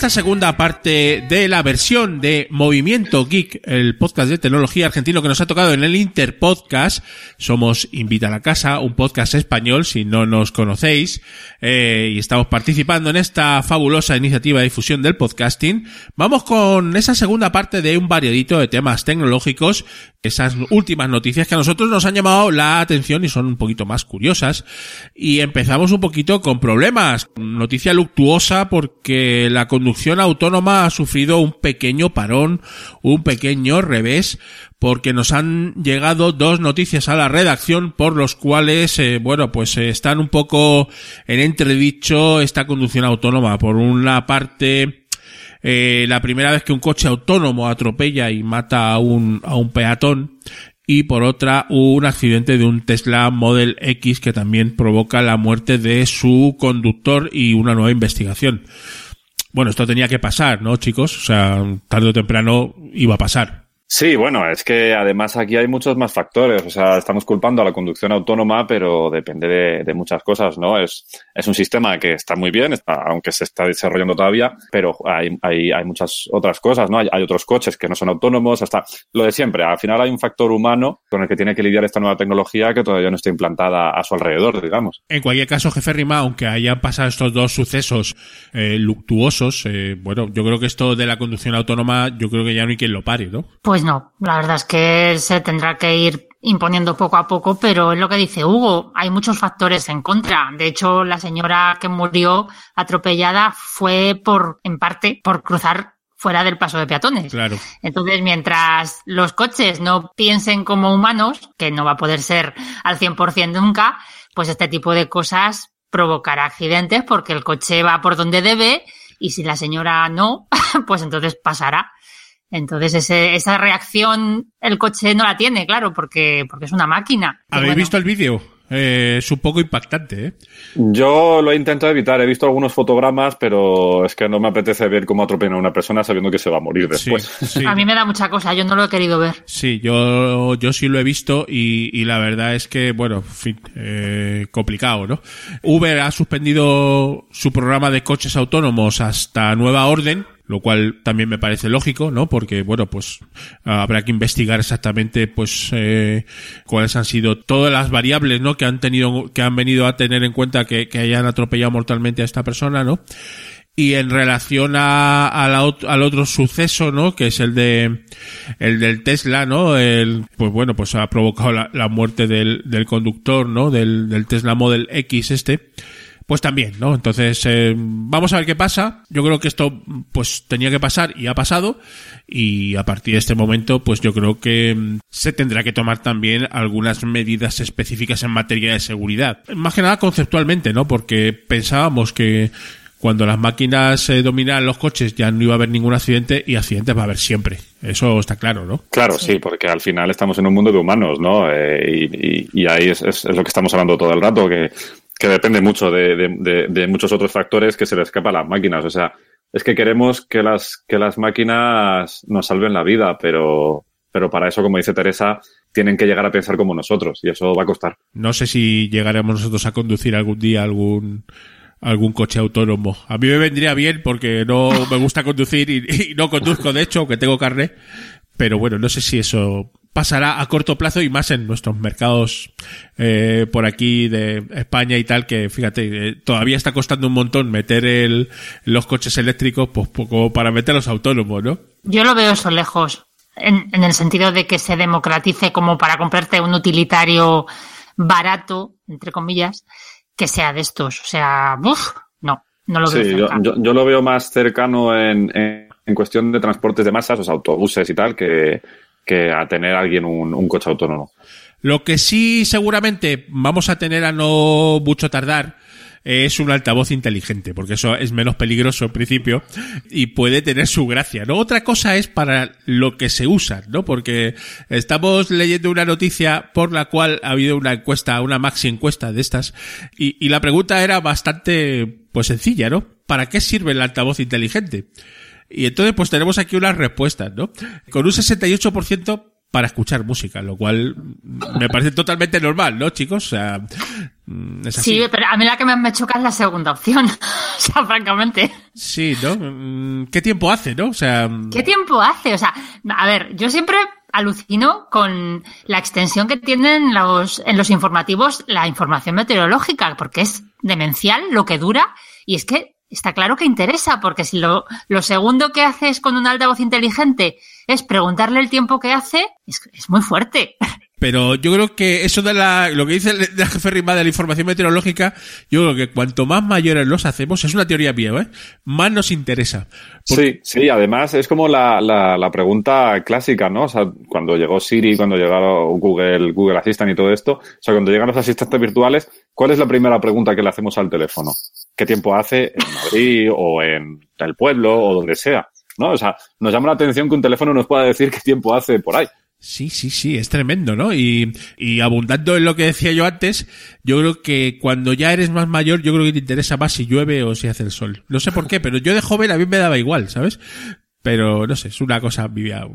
Esta segunda parte de la versión de Movimiento Geek, el podcast de tecnología argentino que nos ha tocado en el Interpodcast, somos Invita a la Casa, un podcast español, si no nos conocéis, eh, y estamos participando en esta fabulosa iniciativa de difusión del podcasting. Vamos con esa segunda parte de un variadito de temas tecnológicos, esas últimas noticias que a nosotros nos han llamado la atención y son un poquito más curiosas. Y empezamos un poquito con problemas. Noticia luctuosa porque la conducción autónoma ha sufrido un pequeño parón, un pequeño revés, porque nos han llegado dos noticias a la redacción por los cuales, eh, bueno, pues eh, están un poco en entredicho esta conducción autónoma. Por una parte, eh, la primera vez que un coche autónomo atropella y mata a un, a un peatón, y por otra un accidente de un Tesla Model X que también provoca la muerte de su conductor y una nueva investigación. Bueno, esto tenía que pasar, ¿no, chicos? O sea, tarde o temprano iba a pasar. Sí, bueno, es que además aquí hay muchos más factores. O sea, estamos culpando a la conducción autónoma, pero depende de, de muchas cosas, ¿no? Es, es un sistema que está muy bien, está, aunque se está desarrollando todavía, pero hay, hay, hay muchas otras cosas, ¿no? Hay, hay, otros coches que no son autónomos, hasta lo de siempre. Al final hay un factor humano con el que tiene que lidiar esta nueva tecnología que todavía no está implantada a su alrededor, digamos. En cualquier caso, jefe Rima, aunque hayan pasado estos dos sucesos eh, luctuosos, eh, bueno, yo creo que esto de la conducción autónoma, yo creo que ya no hay quien lo pare, ¿no? Pues no, la verdad es que se tendrá que ir imponiendo poco a poco, pero es lo que dice Hugo, hay muchos factores en contra. De hecho, la señora que murió atropellada fue por, en parte, por cruzar fuera del paso de peatones. Claro. Entonces, mientras los coches no piensen como humanos, que no va a poder ser al 100% nunca, pues este tipo de cosas provocará accidentes porque el coche va por donde debe y si la señora no, pues entonces pasará. Entonces ese, esa reacción el coche no la tiene, claro, porque, porque es una máquina. ¿Habéis bueno, visto el vídeo? Eh, es un poco impactante, ¿eh? Yo lo he intentado evitar, he visto algunos fotogramas, pero es que no me apetece ver cómo atropellan a una persona sabiendo que se va a morir después. Sí, sí. A mí me da mucha cosa, yo no lo he querido ver. Sí, yo, yo sí lo he visto y, y la verdad es que, bueno, en fin, eh, complicado, ¿no? Uber ha suspendido su programa de coches autónomos hasta nueva orden, lo cual también me parece lógico, ¿no? Porque, bueno, pues habrá que investigar exactamente, pues, eh, cuáles han sido todas las variables, ¿no? Que han tenido, que han venido a tener en cuenta que, que hayan atropellado mortalmente a esta persona, ¿no? Y en relación a, a la, al otro suceso, ¿no? Que es el de, el del Tesla, ¿no? El, pues bueno, pues ha provocado la, la muerte del, del conductor, ¿no? Del, del Tesla Model X este pues también, ¿no? Entonces, eh, vamos a ver qué pasa. Yo creo que esto, pues, tenía que pasar y ha pasado. Y a partir de este momento, pues yo creo que mm, se tendrá que tomar también algunas medidas específicas en materia de seguridad. Más que nada conceptualmente, ¿no? Porque pensábamos que cuando las máquinas eh, dominaran los coches ya no iba a haber ningún accidente y accidentes va a haber siempre. Eso está claro, ¿no? Claro, sí, porque al final estamos en un mundo de humanos, ¿no? Eh, y, y, y, ahí es, es, es, lo que estamos hablando todo el rato, que que depende mucho de, de, de, de, muchos otros factores que se le escapa a las máquinas. O sea, es que queremos que las, que las máquinas nos salven la vida, pero, pero para eso, como dice Teresa, tienen que llegar a pensar como nosotros y eso va a costar. No sé si llegaremos nosotros a conducir algún día algún algún coche autónomo. A mí me vendría bien porque no me gusta conducir y, no conduzco, de hecho, aunque tengo carne. Pero bueno, no sé si eso pasará a corto plazo y más en nuestros mercados eh, por aquí de España y tal, que fíjate, eh, todavía está costando un montón meter el, los coches eléctricos pues como para meterlos autónomos, ¿no? Yo lo veo eso lejos, en, en el sentido de que se democratice como para comprarte un utilitario barato, entre comillas, que sea de estos. O sea, uff, no, no lo veo. Sí, yo, yo- yo lo veo más cercano en, en- en cuestión de transportes de masas, sea, autobuses y tal, que, que a tener alguien un, coche autónomo. Lo que sí seguramente vamos a tener a no mucho tardar es un altavoz inteligente, porque eso es menos peligroso en principio y puede tener su gracia, ¿no? Otra cosa es para lo que se usa, ¿no? Porque estamos leyendo una noticia por la cual ha habido una encuesta, una maxi encuesta de estas, y, y la pregunta era bastante, pues sencilla, ¿no? ¿Para qué sirve el altavoz inteligente? Y entonces pues tenemos aquí unas respuestas, ¿no? Con un 68% para escuchar música, lo cual me parece totalmente normal, ¿no, chicos? O sea, mm, es así. Sí, pero a mí la que más me choca es la segunda opción. o sea, francamente. Sí, ¿no? Mm, ¿Qué tiempo hace, no? O sea, mm, ¿Qué tiempo hace? O sea, a ver, yo siempre alucino con la extensión que tienen los, en los informativos la información meteorológica, porque es demencial lo que dura y es que está claro que interesa, porque si lo, lo segundo que haces con un altavoz inteligente es preguntarle el tiempo que hace, es, es muy fuerte. Pero yo creo que eso de la, lo que dice la jefe Rima de la información meteorológica, yo creo que cuanto más mayores los hacemos, es una teoría mía, ¿eh? Más nos interesa. Sí, sí, además es como la, la, la pregunta clásica, ¿no? O sea, cuando llegó Siri, cuando llegaron Google, Google Assistant y todo esto, o sea, cuando llegan los asistentes virtuales, ¿cuál es la primera pregunta que le hacemos al teléfono? ¿Qué tiempo hace en Madrid o en el pueblo o donde sea? ¿No? O sea, nos llama la atención que un teléfono nos pueda decir qué tiempo hace por ahí. Sí, sí, sí, es tremendo, ¿no? Y, y abundando en lo que decía yo antes, yo creo que cuando ya eres más mayor, yo creo que te interesa más si llueve o si hace el sol. No sé por qué, pero yo de joven a mí me daba igual, ¿sabes? Pero no sé, es una cosa, vivía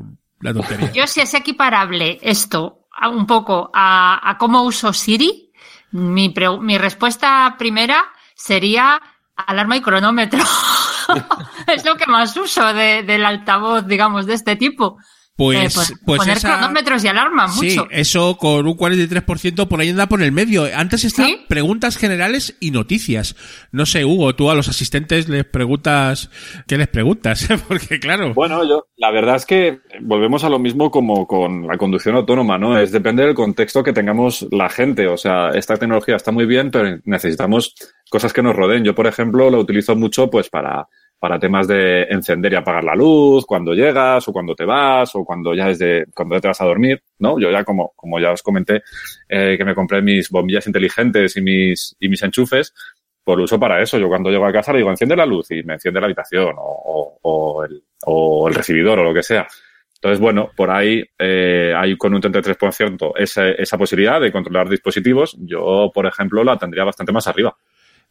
una tontería. Yo si es equiparable esto a un poco a, a cómo uso Siri, mi, pre- mi respuesta primera sería alarma y cronómetro. es lo que más uso de- del altavoz, digamos, de este tipo. Pues, Eh, pon- pues poner esa- cronómetros y alarma, Sí, mucho. eso con un 43% por ahí anda por el medio. Antes están preguntas generales y noticias. No sé, Hugo, tú a los asistentes les preguntas, ¿qué les preguntas? Porque claro. Bueno, yo, la verdad es que volvemos a lo mismo como con la conducción autónoma, ¿no? Es depende del contexto que tengamos la gente. O sea, esta tecnología está muy bien, pero necesitamos cosas que nos rodeen. Yo, por ejemplo, lo utilizo mucho pues para, para temas de encender y apagar la luz, cuando llegas o cuando te vas o cuando ya es de, cuando ya te vas a dormir, ¿no? Yo ya como, como ya os comenté, eh, que me compré mis bombillas inteligentes y mis, y mis enchufes, por uso para eso. Yo cuando llego a casa le digo, enciende la luz y me enciende la habitación o, o- o el, o el recibidor o lo que sea. Entonces, bueno, por ahí eh, hay con un 33% esa, esa posibilidad de controlar dispositivos. Yo, por ejemplo, la tendría bastante más arriba.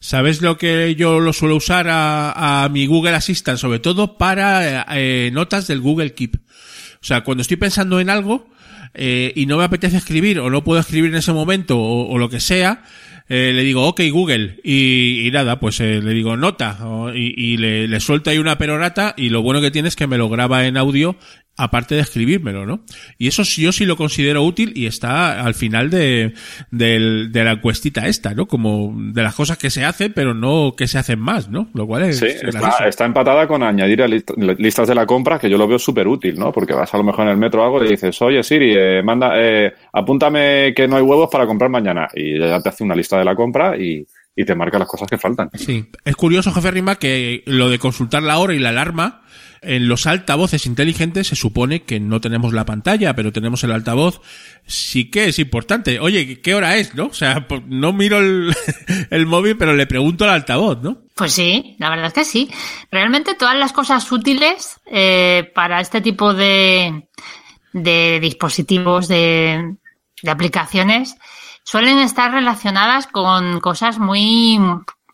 ¿Sabes lo que yo lo suelo usar a, a mi Google Assistant? Sobre todo para eh, notas del Google Keep. O sea, cuando estoy pensando en algo eh, y no me apetece escribir o no puedo escribir en ese momento o, o lo que sea, eh, le digo, ok Google, y, y nada, pues eh, le digo nota, y, y le, le suelto ahí una perorata, y lo bueno que tiene es que me lo graba en audio, aparte de escribírmelo, ¿no? Y eso sí- yo sí lo considero útil y está al final de, del- de la encuestita esta, ¿no? Como de las cosas que se hacen, pero no que se hacen más, ¿no? Lo cual es Sí, está, está empatada con añadir a list- listas de la compra, que yo lo veo súper útil, ¿no? Porque vas a lo mejor en el metro o algo y dices, oye Siri, eh, manda, eh, apúntame que no hay huevos para comprar mañana. Y ya te hace una lista de la compra y, y te marca las cosas que faltan. Sí. Es curioso, jefe Rima, que lo de consultar la hora y la alarma, en los altavoces inteligentes se supone que no tenemos la pantalla, pero tenemos el altavoz. Sí que es importante. Oye, ¿qué hora es, no? O sea, pues, no miro el, el móvil, pero le pregunto al altavoz, ¿no? Pues sí, la verdad es que sí. Realmente todas las cosas útiles eh, para este tipo de, de dispositivos, de, de aplicaciones, suelen estar relacionadas con cosas muy,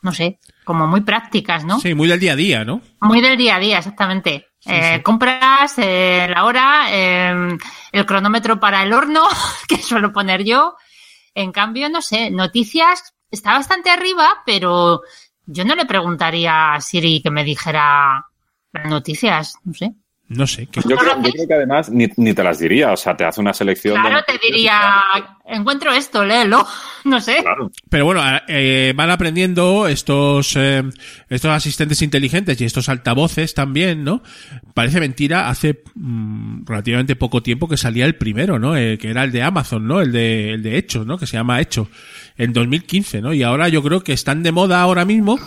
no sé, como muy prácticas, ¿no? Sí, muy del día a día, ¿no? Muy del día a día, exactamente. Eh, Compras, eh, la hora, eh, el cronómetro para el horno, que suelo poner yo. En cambio, no sé, noticias está bastante arriba, pero yo no le preguntaría a Siri que me dijera las noticias, no sé. No sé. ¿qué? Yo creo, yo creo que además ni, ni te las diría, o sea, te hace una selección. de Claro, te diría, encuentro esto, léelo. No sé. Claro. Pero bueno, eh, van aprendiendo estos, eh, estos asistentes inteligentes y estos altavoces también, ¿no? Parece mentira, hace mm, relativamente poco tiempo que salía el primero, ¿no? Eh, que era el de Amazon, ¿no? El de, el de Hecho, ¿no? Que se llama Hecho, en 2015, ¿no? Y ahora yo creo que están de moda ahora mismo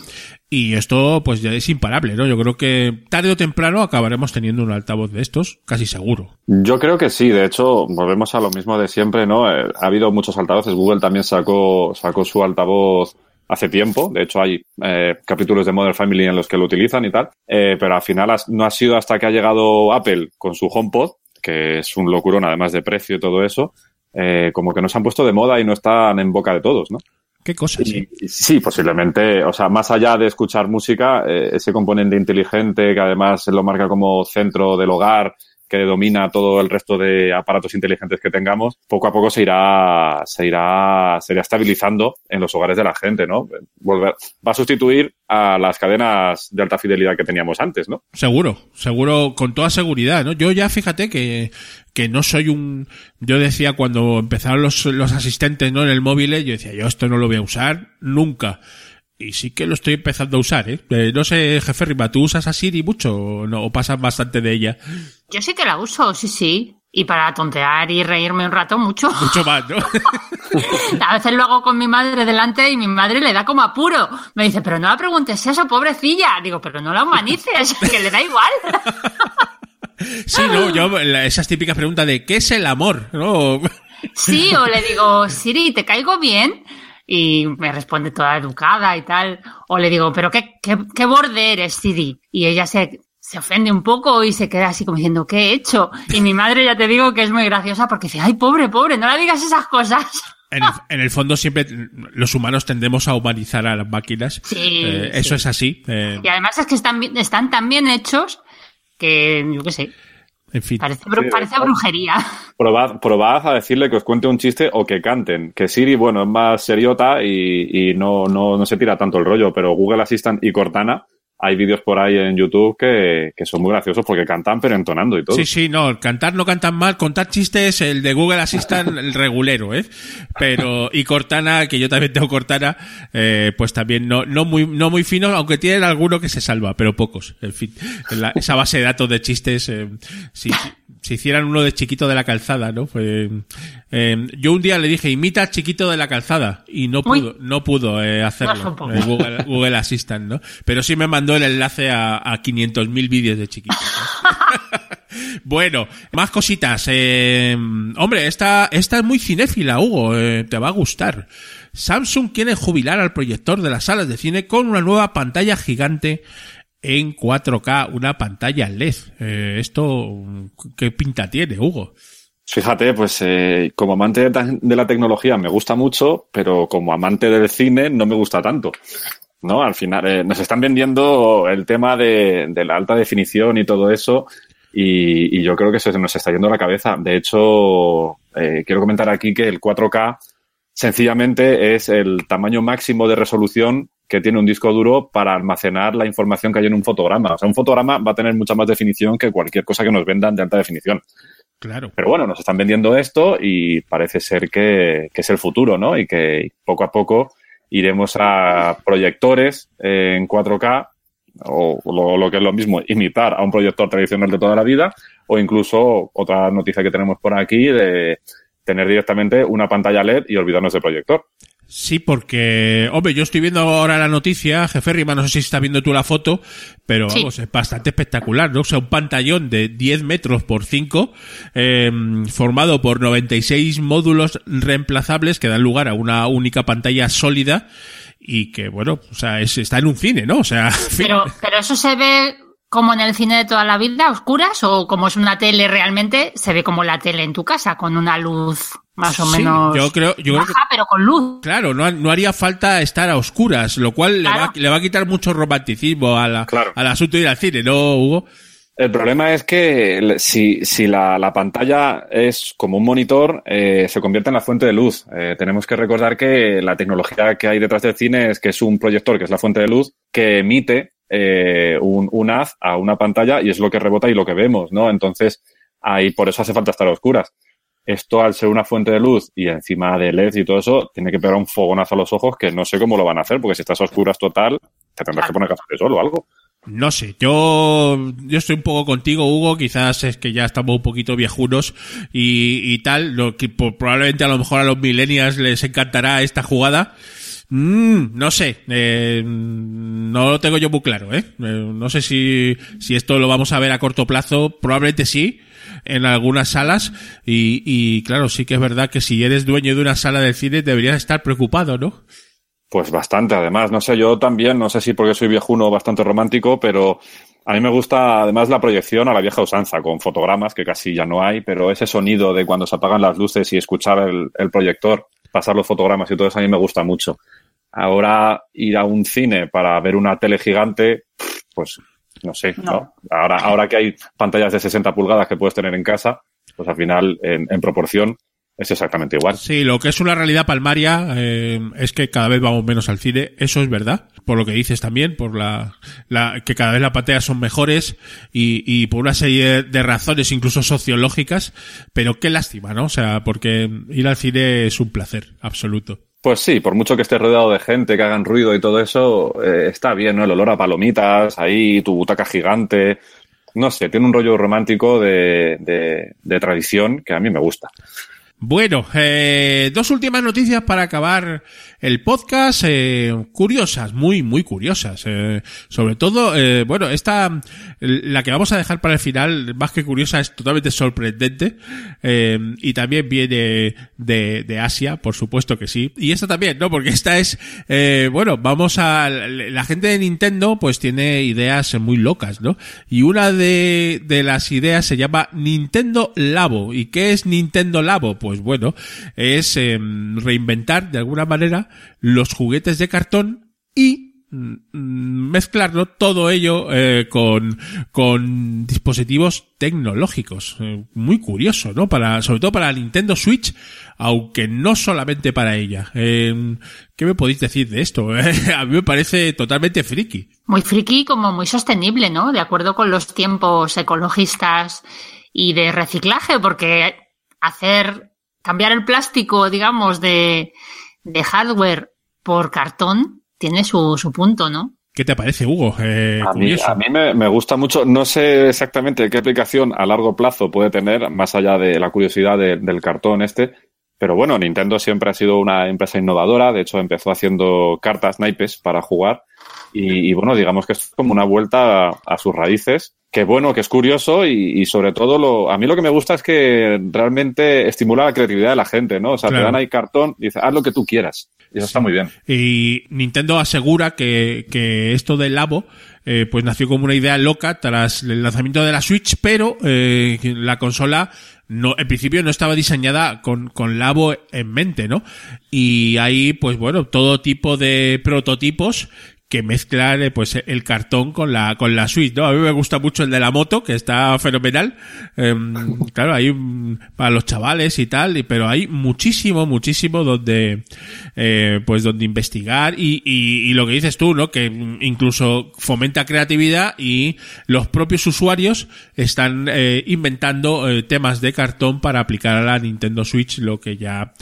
y esto pues ya es imparable, ¿no? Yo creo que tarde o temprano acabaremos teniendo un altavoz de estos, casi seguro. Yo creo que sí, de hecho, volvemos a lo mismo de siempre, ¿no? Eh, ha habido muchos altavoces, Google también sacó, sacó su altavoz hace tiempo, de hecho hay eh, capítulos de Modern Family en los que lo utilizan y tal, eh, pero al final no ha sido hasta que ha llegado Apple con su HomePod, que es un locurón además de precio y todo eso, eh, como que nos han puesto de moda y no están en boca de todos, ¿no? ¿Qué cosas? Sí, posiblemente. O sea, más allá de escuchar música, eh, ese componente inteligente que además lo marca como centro del hogar, que domina todo el resto de aparatos inteligentes que tengamos, poco a poco se irá, se irá, se irá estabilizando en los hogares de la gente, ¿no? Volver, va a sustituir a las cadenas de alta fidelidad que teníamos antes, ¿no? Seguro, seguro, con toda seguridad, ¿no? Yo ya fíjate que, que no soy un, yo decía cuando empezaron los, los asistentes, ¿no? En el móvil, yo decía, yo esto no lo voy a usar nunca. Y sí que lo estoy empezando a usar, ¿eh? Eh, no sé, jefe Riva, ¿tú usas a Siri mucho o no? ¿O pasas bastante de ella? Yo sí que la uso, sí, sí. Y para tontear y reírme un rato, mucho. Mucho más, ¿no? A veces lo hago con mi madre delante y mi madre le da como apuro. Me dice, pero no la preguntes eso, pobrecilla. Digo, pero no la humanices, que le da igual. Sí, no, yo, esas típicas preguntas de ¿qué es el amor? ¿No? Sí, o le digo, Siri, ¿te caigo bien? Y me responde toda educada y tal. O le digo, ¿pero qué, qué, qué borde eres, Siri? Y ella se, se ofende un poco y se queda así como diciendo, ¿qué he hecho? Y mi madre ya te digo que es muy graciosa porque dice, ay, pobre, pobre, no le digas esas cosas. En el, en el fondo siempre los humanos tendemos a humanizar a las máquinas. Sí, Eh, Eso es así. eh, Y además es que están, están tan bien hechos que, yo qué sé, en fin. parece, brujería. Probad, probad a decirle que os cuente un chiste o que canten. Que Siri, bueno, es más seriota y, y no, no, no se tira tanto el rollo, pero Google Assistant y Cortana, hay vídeos por ahí en YouTube que, que son muy graciosos porque cantan pero entonando y todo. Sí, sí, no, cantar no cantan mal, contar chistes, el de Google Assistant, el regulero, ¿eh? Pero, y Cortana, que yo también tengo Cortana, eh, pues también no, no muy, no muy fino, aunque tienen alguno que se salva, pero pocos, en fin. La- esa base de datos de chistes, eh, si, si hicieran uno de chiquito de la calzada, ¿no? Pues, eh, yo un día le dije, imita al chiquito de la calzada, y no Uy. pudo, no pudo eh, hacerlo, eh, Google, Google Assistant, ¿no? Pero sí me mandó el enlace a, a 500.000 vídeos de chiquitos. ¿no? Bueno, más cositas. Eh, hombre, esta, esta es muy cinéfila, Hugo. eh, te va a gustar. Samsung quiere jubilar al proyector de las salas de cine con una nueva pantalla gigante en 4K, una pantalla LED. Eh, esto, ¿qué pinta tiene, Hugo? Fíjate, pues eh, como amante de, la tecnología me gusta mucho, pero como amante del cine no me gusta tanto. ¿No? Al final eh, nos están vendiendo el tema de, la alta definición y todo eso, y, y yo creo que se nos está yendo la cabeza. De hecho, eh, quiero comentar aquí que el 4K sencillamente es el tamaño máximo de resolución que tiene un disco duro para almacenar la información que hay en un fotograma. O sea, un fotograma va a tener mucha más definición que cualquier cosa que nos vendan de alta definición. Claro. Pero bueno, nos están vendiendo esto y parece ser que, que es el futuro, ¿no? Y que poco a poco iremos a proyectores en 4K o lo, lo que es lo mismo, imitar a un proyector tradicional de toda la vida o incluso otra noticia que tenemos por aquí de tener directamente una pantalla LED y olvidarnos del proyector. Sí, porque, hombre, yo estoy viendo ahora la noticia, jefe Rima, no sé si está viendo tú la foto, pero Sí. vamos, es bastante espectacular, ¿no? O sea, un pantallón de 10 metros por 5, eh, formado por 96 módulos reemplazables que dan lugar a una única pantalla sólida y que, bueno, o sea, es- está en un cine, ¿no? O sea. Pero, pero eso se ve como en el cine de toda la vida, a oscuras, o como es una tele realmente, se ve como la tele en tu casa, con una luz más o Sí, menos yo creo, yo creo baja, que pero con luz. Claro, no, no haría falta estar a oscuras, lo cual le, va, Claro. le va a quitar mucho romanticismo a la- Claro. al asunto de ir al cine, ¿no, Hugo? El problema es que si, si la, la pantalla es como un monitor, eh, se convierte en la fuente de luz. Eh, tenemos que recordar que la tecnología que hay detrás del cine es que es un proyector, que es la fuente de luz, que emite eh, un, un haz a una pantalla y es lo que rebota y lo que vemos, ¿no? Entonces, ahí por eso hace falta estar a oscuras. Esto, al ser una fuente de luz y encima de LED y todo eso, tiene que pegar un fogonazo a los ojos que no sé cómo lo van a hacer, porque si estás a oscuras total, te tendrás que poner gafas de sol o algo. No sé, yo, yo estoy un poco contigo, Hugo. Quizás es que ya estamos un poquito viejunos y, y tal. Lo que probablemente a lo mejor a los millennials les encantará esta jugada. Mm, no sé, eh, no lo tengo yo muy claro, ¿eh? Eh, No sé si, si esto lo vamos a ver a corto plazo, probablemente sí, en algunas salas. Y, claro, sí que es verdad que si eres dueño de una sala del cine deberías estar preocupado, ¿no? Pues bastante, además. No sé, yo también, no sé si porque soy viejuno bastante romántico, pero a mí me gusta además la proyección a la vieja usanza, con fotogramas, que casi ya no hay, pero ese sonido de cuando se apagan las luces y escuchar el proyector, pasar los fotogramas y todo eso a mí me gusta mucho. Ahora ir a un cine para ver una tele gigante, pues no sé, ¿no? Ahora, ahora que hay pantallas de 60 pulgadas que puedes tener en casa, pues al final, en, en proporción, es exactamente igual. Sí, lo que es una realidad palmaria eh, es que cada vez vamos menos al cine, eso es verdad, por lo que dices también, por la, la que cada vez las pantallas son mejores y, y por una serie de razones incluso sociológicas, pero qué lástima, ¿no? O sea, porque ir al cine es un placer absoluto. Pues sí, por mucho que estés rodeado de gente, que hagan ruido y todo eso, eh, está bien, ¿no? El olor a palomitas, ahí, tu butaca gigante. No sé, tiene un rollo romántico de, de, de tradición que a mí me gusta. Bueno, eh, dos últimas noticias para acabar el podcast, eh, curiosas, muy, muy curiosas. Eh, sobre todo, eh, bueno, esta, la que vamos a dejar para el final, más que curiosa, es totalmente sorprendente. Eh, y también viene de, de Asia, por supuesto que sí. Y esta también, ¿no? Porque esta es, eh, bueno, vamos a, la gente de Nintendo pues tiene ideas muy locas, ¿no? Y una de, de las ideas se llama Nintendo Labo. ¿Y qué es Nintendo Labo? Pues bueno, es eh, reinventar de alguna manera los juguetes de cartón y mm, mezclarlo todo ello eh, con, con dispositivos tecnológicos. Eh, muy curioso, ¿no? Para, sobre todo para Nintendo Switch, aunque no solamente para ella. Eh, ¿Qué me podéis decir de esto? A mí me parece totalmente friki. Muy friki como muy sostenible, ¿no? De acuerdo con los tiempos ecologistas y de reciclaje, porque hacer, cambiar el plástico, digamos, de, de hardware por cartón tiene su, su punto, ¿no? ¿Qué te parece, Hugo? Eh, A mí, curioso. a mí me, me gusta mucho, no sé exactamente qué aplicación a largo plazo puede tener, más allá de la curiosidad de- del cartón este, pero bueno, Nintendo siempre ha sido una empresa innovadora, de hecho empezó haciendo cartas naipes para jugar y, y, bueno, digamos que es como una vuelta a, a sus raíces, que bueno, que es curioso y, y sobre todo lo, a mí lo que me gusta es que realmente estimula la creatividad de la gente, ¿no? O sea, Claro. te dan ahí cartón y dices, haz lo que tú quieras. Y eso está muy bien. Y Nintendo asegura que, que esto del Labo eh, pues nació como una idea loca tras el lanzamiento de la Switch, pero eh, la consola no, en principio no estaba diseñada con, con Labo en mente, ¿no? Y ahí, pues bueno, todo tipo de prototipos que mezclar eh, pues el cartón con la con la Switch, ¿no? A mí me gusta mucho el de la moto, que está fenomenal. Em, claro, hay un- para los chavales y tal, pero hay muchísimo, muchísimo donde eh, pues donde investigar y, y, y lo que dices tú, ¿no? Que incluso fomenta creatividad y los propios usuarios están eh, inventando eh, temas de cartón para aplicar a la Nintendo Switch, lo que ya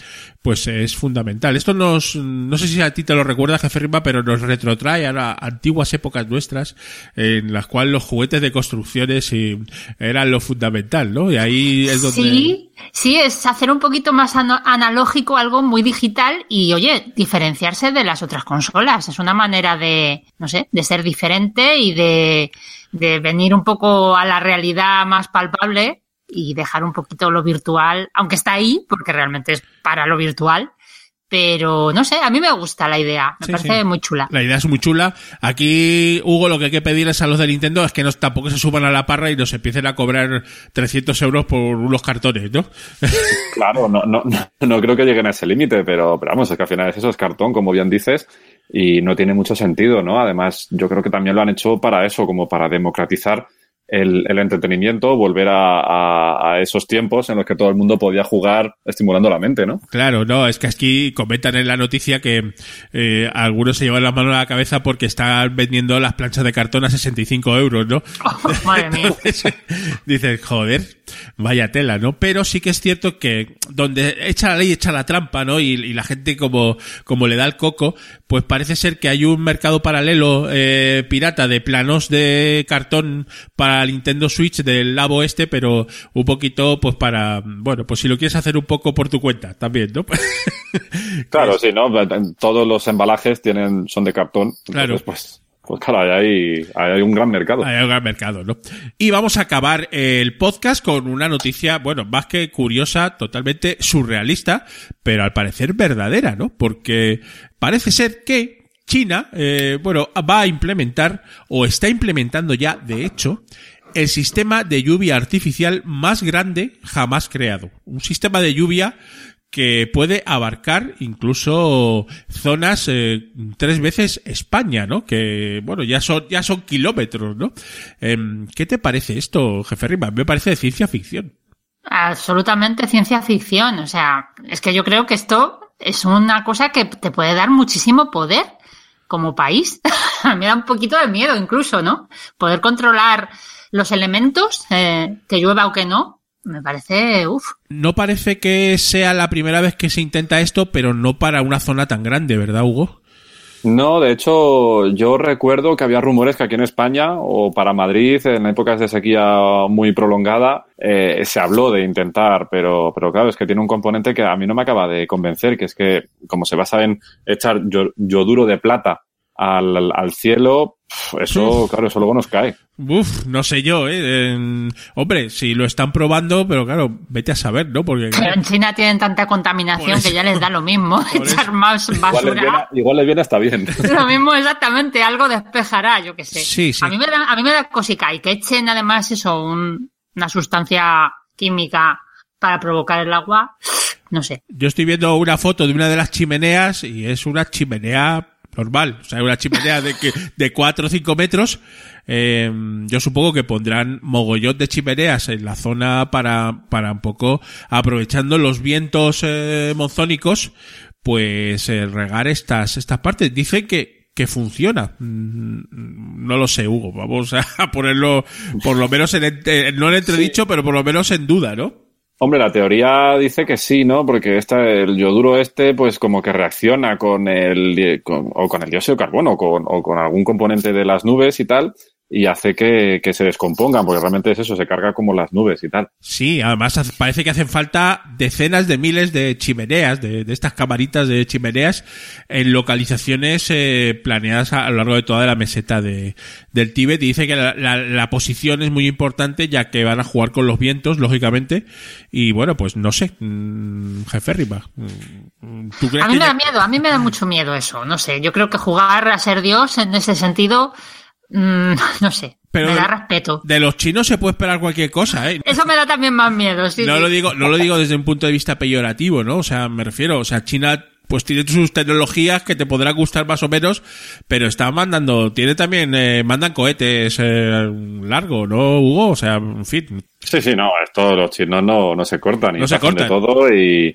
pues es fundamental. Esto nos, no sé si a ti te lo recuerda, jefe Rima, pero nos retrotrae a, la- antiguas épocas nuestras en las cuales los juguetes de construcciones eh, eran lo fundamental, ¿no? Y ahí es donde... Sí, sí, es hacer un poquito más analógico algo muy digital y, oye, diferenciarse de las otras consolas. Es una manera de, no sé, de ser diferente y de, de venir un poco a la realidad más palpable y dejar un poquito lo virtual, aunque está ahí, porque realmente es para lo virtual. Pero, no sé, a mí me gusta la idea, me Sí, parece sí. muy chula. La idea es muy chula. Aquí, Hugo, lo que hay que pedirles a los de Nintendo es que no, tampoco se suban a la parra y nos empiecen a cobrar 300 euros por unos cartones, ¿no? Claro, no, no, no, no creo que lleguen a ese límite, pero, pero vamos, es que al final es eso, es cartón, como bien dices, y no tiene mucho sentido, ¿no? Además, yo creo que también lo han hecho para eso, como para democratizar el, el entretenimiento, volver a, a, a, esos tiempos en los que todo el mundo podía jugar estimulando la mente, ¿no? Claro, no, es que aquí comentan en la noticia que eh, algunos se llevan la mano a la cabeza porque están vendiendo las planchas de cartón a 65 euros, ¿no? Oh, madre mía. Dices, joder, vaya tela, ¿no? Pero sí que es cierto que donde echa la ley, echa la trampa, ¿no? Y, y la gente como, como le da el coco, pues parece ser que hay un mercado paralelo eh, pirata de planos de cartón para Nintendo Switch del labo este, pero un poquito pues para, bueno, pues si lo quieres hacer un poco por tu cuenta también, ¿no? claro, sí, ¿no? Todos los embalajes tienen, son de cartón. Claro. Pues, pues claro, hay, hay un gran mercado. Hay un gran mercado, ¿no? Y vamos a acabar el podcast con una noticia, bueno, más que curiosa, totalmente surrealista, pero al parecer verdadera, ¿no? Porque parece ser que China, eh, bueno, va a implementar, o está implementando ya, de hecho, el sistema de lluvia artificial más grande jamás creado. Un sistema de lluvia que puede abarcar incluso zonas eh, tres veces España, ¿no? Que bueno ya son ya son kilómetros, ¿no? Eh, ¿Qué te parece esto, jefe Rima? Me parece ciencia ficción. Absolutamente ciencia ficción, o sea, es que yo creo que esto es una cosa que te puede dar muchísimo poder como país. Me da un poquito de miedo incluso, ¿no? Poder controlar los elementos, eh, que llueva o que no, me parece, uff. No parece que sea la primera vez que se intenta esto, pero no para una zona tan grande, ¿verdad, Hugo? No, de hecho, yo recuerdo que había rumores que aquí en España o para Madrid, en épocas de sequía muy prolongada, eh, se habló de intentar, pero, pero claro, es que tiene un componente que a mí no me acaba de convencer, que es que como se basa en echar yoduro de plata al, al cielo, eso, claro, eso luego nos cae. Uf, no sé yo, ¿eh? hombre, si lo están probando, pero claro, vete a saber, ¿no? Porque pero en China tienen tanta contaminación que ya les da lo mismo echar más basura. Igual les, viene, igual les viene hasta bien. Lo mismo exactamente, algo despejará, yo qué sé. Sí, sí. A mí me da, a mí me da cosica y que echen además eso, un, una sustancia química para provocar el agua, no sé. Yo estoy viendo una foto de una de las chimeneas y es una chimenea normal, o sea, una chimenea de que de 4 o 5 metros. Eh, yo supongo que pondrán mogollón de chimeneas en la zona para, para un poco, aprovechando los vientos eh, monzónicos, pues eh, regar estas, estas partes. Dicen que, que funciona. Mm, No lo sé, Hugo. Vamos a ponerlo, por lo menos en, en no en entredicho, pero por lo menos en duda, ¿no? Hombre, la teoría dice que sí, ¿no? Porque esta, el yoduro este, pues como que reacciona con el, con, o con el dióxido de carbono con, o con algún componente de las nubes y tal, y hace que, que, se descompongan, porque realmente es eso, se carga como las nubes y tal. Sí, además parece que hacen falta decenas de miles de chimeneas, de, de estas camaritas de chimeneas, en localizaciones eh, planeadas a, lo largo de toda la meseta de, del Tíbet. Y dice que la, la, la, posición es muy importante, ya que van a jugar con los vientos, lógicamente. Y bueno, pues no sé, mmm, jefe. ¿tú crees a mí me da miedo, a mí me da mucho miedo eso, no sé. Yo creo que jugar a ser Dios en ese sentido Mm, no sé. Pero me da respeto. De los chinos se puede esperar cualquier cosa, ¿eh? Eso me da también más miedo, sí. No sí. lo digo, no lo digo desde un punto de vista peyorativo, ¿no? O sea, me refiero, o sea, China pues tiene sus tecnologías que te podrán gustar más o menos, pero está mandando, tiene también, eh, mandan cohetes eh, largo, ¿no, Hugo? O sea, en fin. Sí, sí, no, esto los chinos no, no se cortan y no se cortan. de todo y,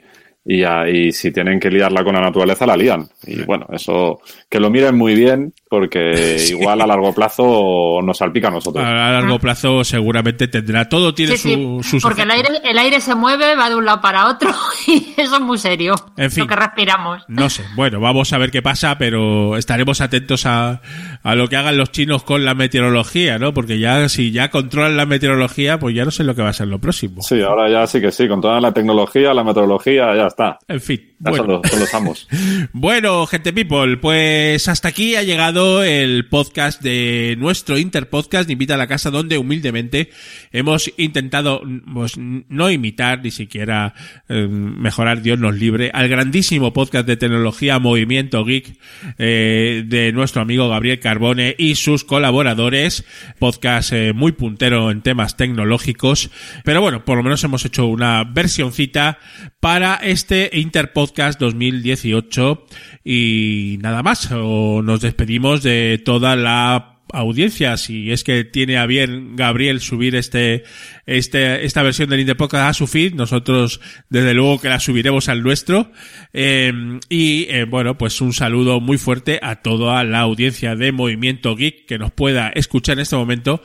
y, y, si tienen que liarla con la naturaleza, la lían. Y bueno, eso, que lo miren muy bien, porque sí. igual a largo plazo nos salpica a nosotros. A largo plazo seguramente tendrá, todo tiene sí, su, sí, sus Porque el aire, el aire se mueve, va de un lado para otro, y eso es muy serio. En fin. Lo que respiramos. No sé, bueno, vamos a ver qué pasa, pero estaremos atentos a, a lo que hagan los chinos con la meteorología, ¿no? Porque ya, si ya controlan la meteorología, pues ya no sé lo que va a ser lo próximo. Sí, ahora ya sí que sí, con toda la tecnología, la meteorología, ya está. En fin. Ya bueno. son, los, son los amos. bueno, gente people, pues hasta aquí ha llegado el podcast de nuestro Interpodcast, Invita a la Casa, donde humildemente hemos intentado pues, no imitar, ni siquiera eh, mejorar, Dios nos libre, al grandísimo podcast de tecnología Movimiento Geek eh, de nuestro amigo Gabriel Carbone y sus colaboradores. Podcast eh, muy puntero en temas tecnológicos, pero bueno, por lo menos hemos hecho una versioncita para este Interpodcast 2018 y nada más, o nos despedimos de toda la audiencia, si es que tiene a bien Gabriel subir este, este, esta versión del Interpodcast a su feed, nosotros desde luego que la subiremos al nuestro. Eh, y eh, bueno, pues un saludo muy fuerte a toda la audiencia de Movimiento Geek que nos pueda escuchar en este momento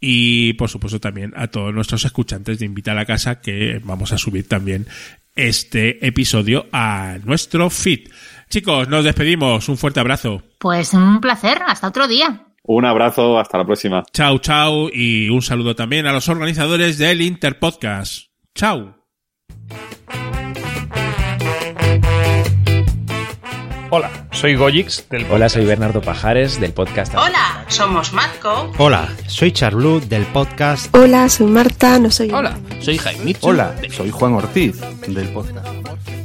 y por supuesto también a todos nuestros escuchantes de Invita a la Casa que vamos a subir también este episodio a nuestro feed. Chicos, nos despedimos. Un fuerte abrazo. Pues un placer, hasta otro día. Un abrazo, hasta la próxima. Chao, chao y un saludo también a los organizadores del Interpodcast. Chao. Hola, soy Goyix del Hola, soy Bernardo Pajares del podcast. Hola, somos Matco. Hola, soy Charlut del podcast. Hola, soy Marta, no soy. Hola, soy Jaime. Hola, soy Juan Ortiz del podcast.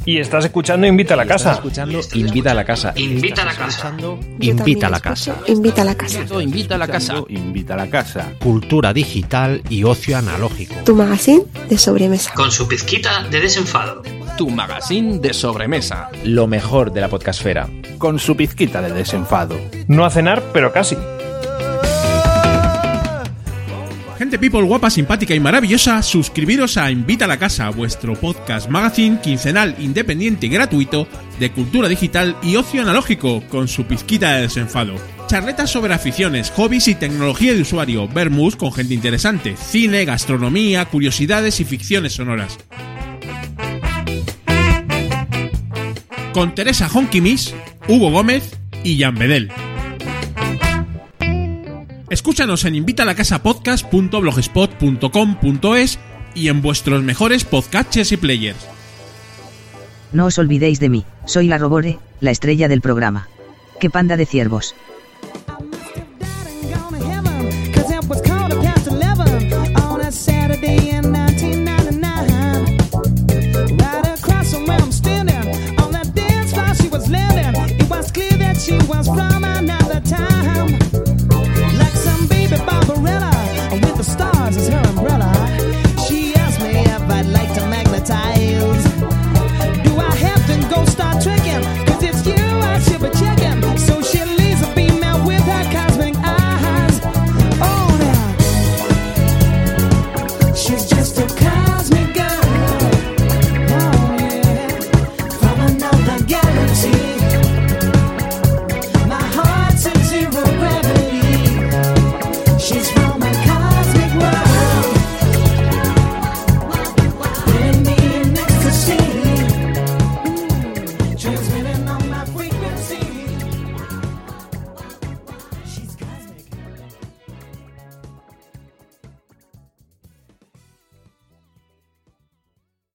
Y estás escuchando Invita a la Casa. Estás escuchando Invita a la Casa. Invita a la casa. Invita a la casa. Invita a la casa. Invita a la casa. Invita a la casa. Cultura digital y ocio analógico. Tu magazine de sobremesa. Con su pizquita de desenfado. Tu magazine de sobremesa. Lo mejor de la podcastfera. Con su pizquita de desenfado. No a cenar, pero casi. Gente people guapa, simpática y maravillosa, suscribiros a Invita a la Casa, vuestro podcast magazine quincenal independiente y gratuito de cultura digital y ocio analógico, con su pizquita de desenfado. Charletas sobre aficiones, hobbies y tecnología de usuario, vermouth con gente interesante, cine, gastronomía, curiosidades y ficciones sonoras. Con Teresa Honkimis, Hugo Gómez y Jan Bedel. Escúchanos en invitalacasapodcast.blogspot.com.es y en vuestros mejores podcasts y players. No os olvidéis de mí, soy la Robore, la estrella del programa. ¡Qué panda de ciervos!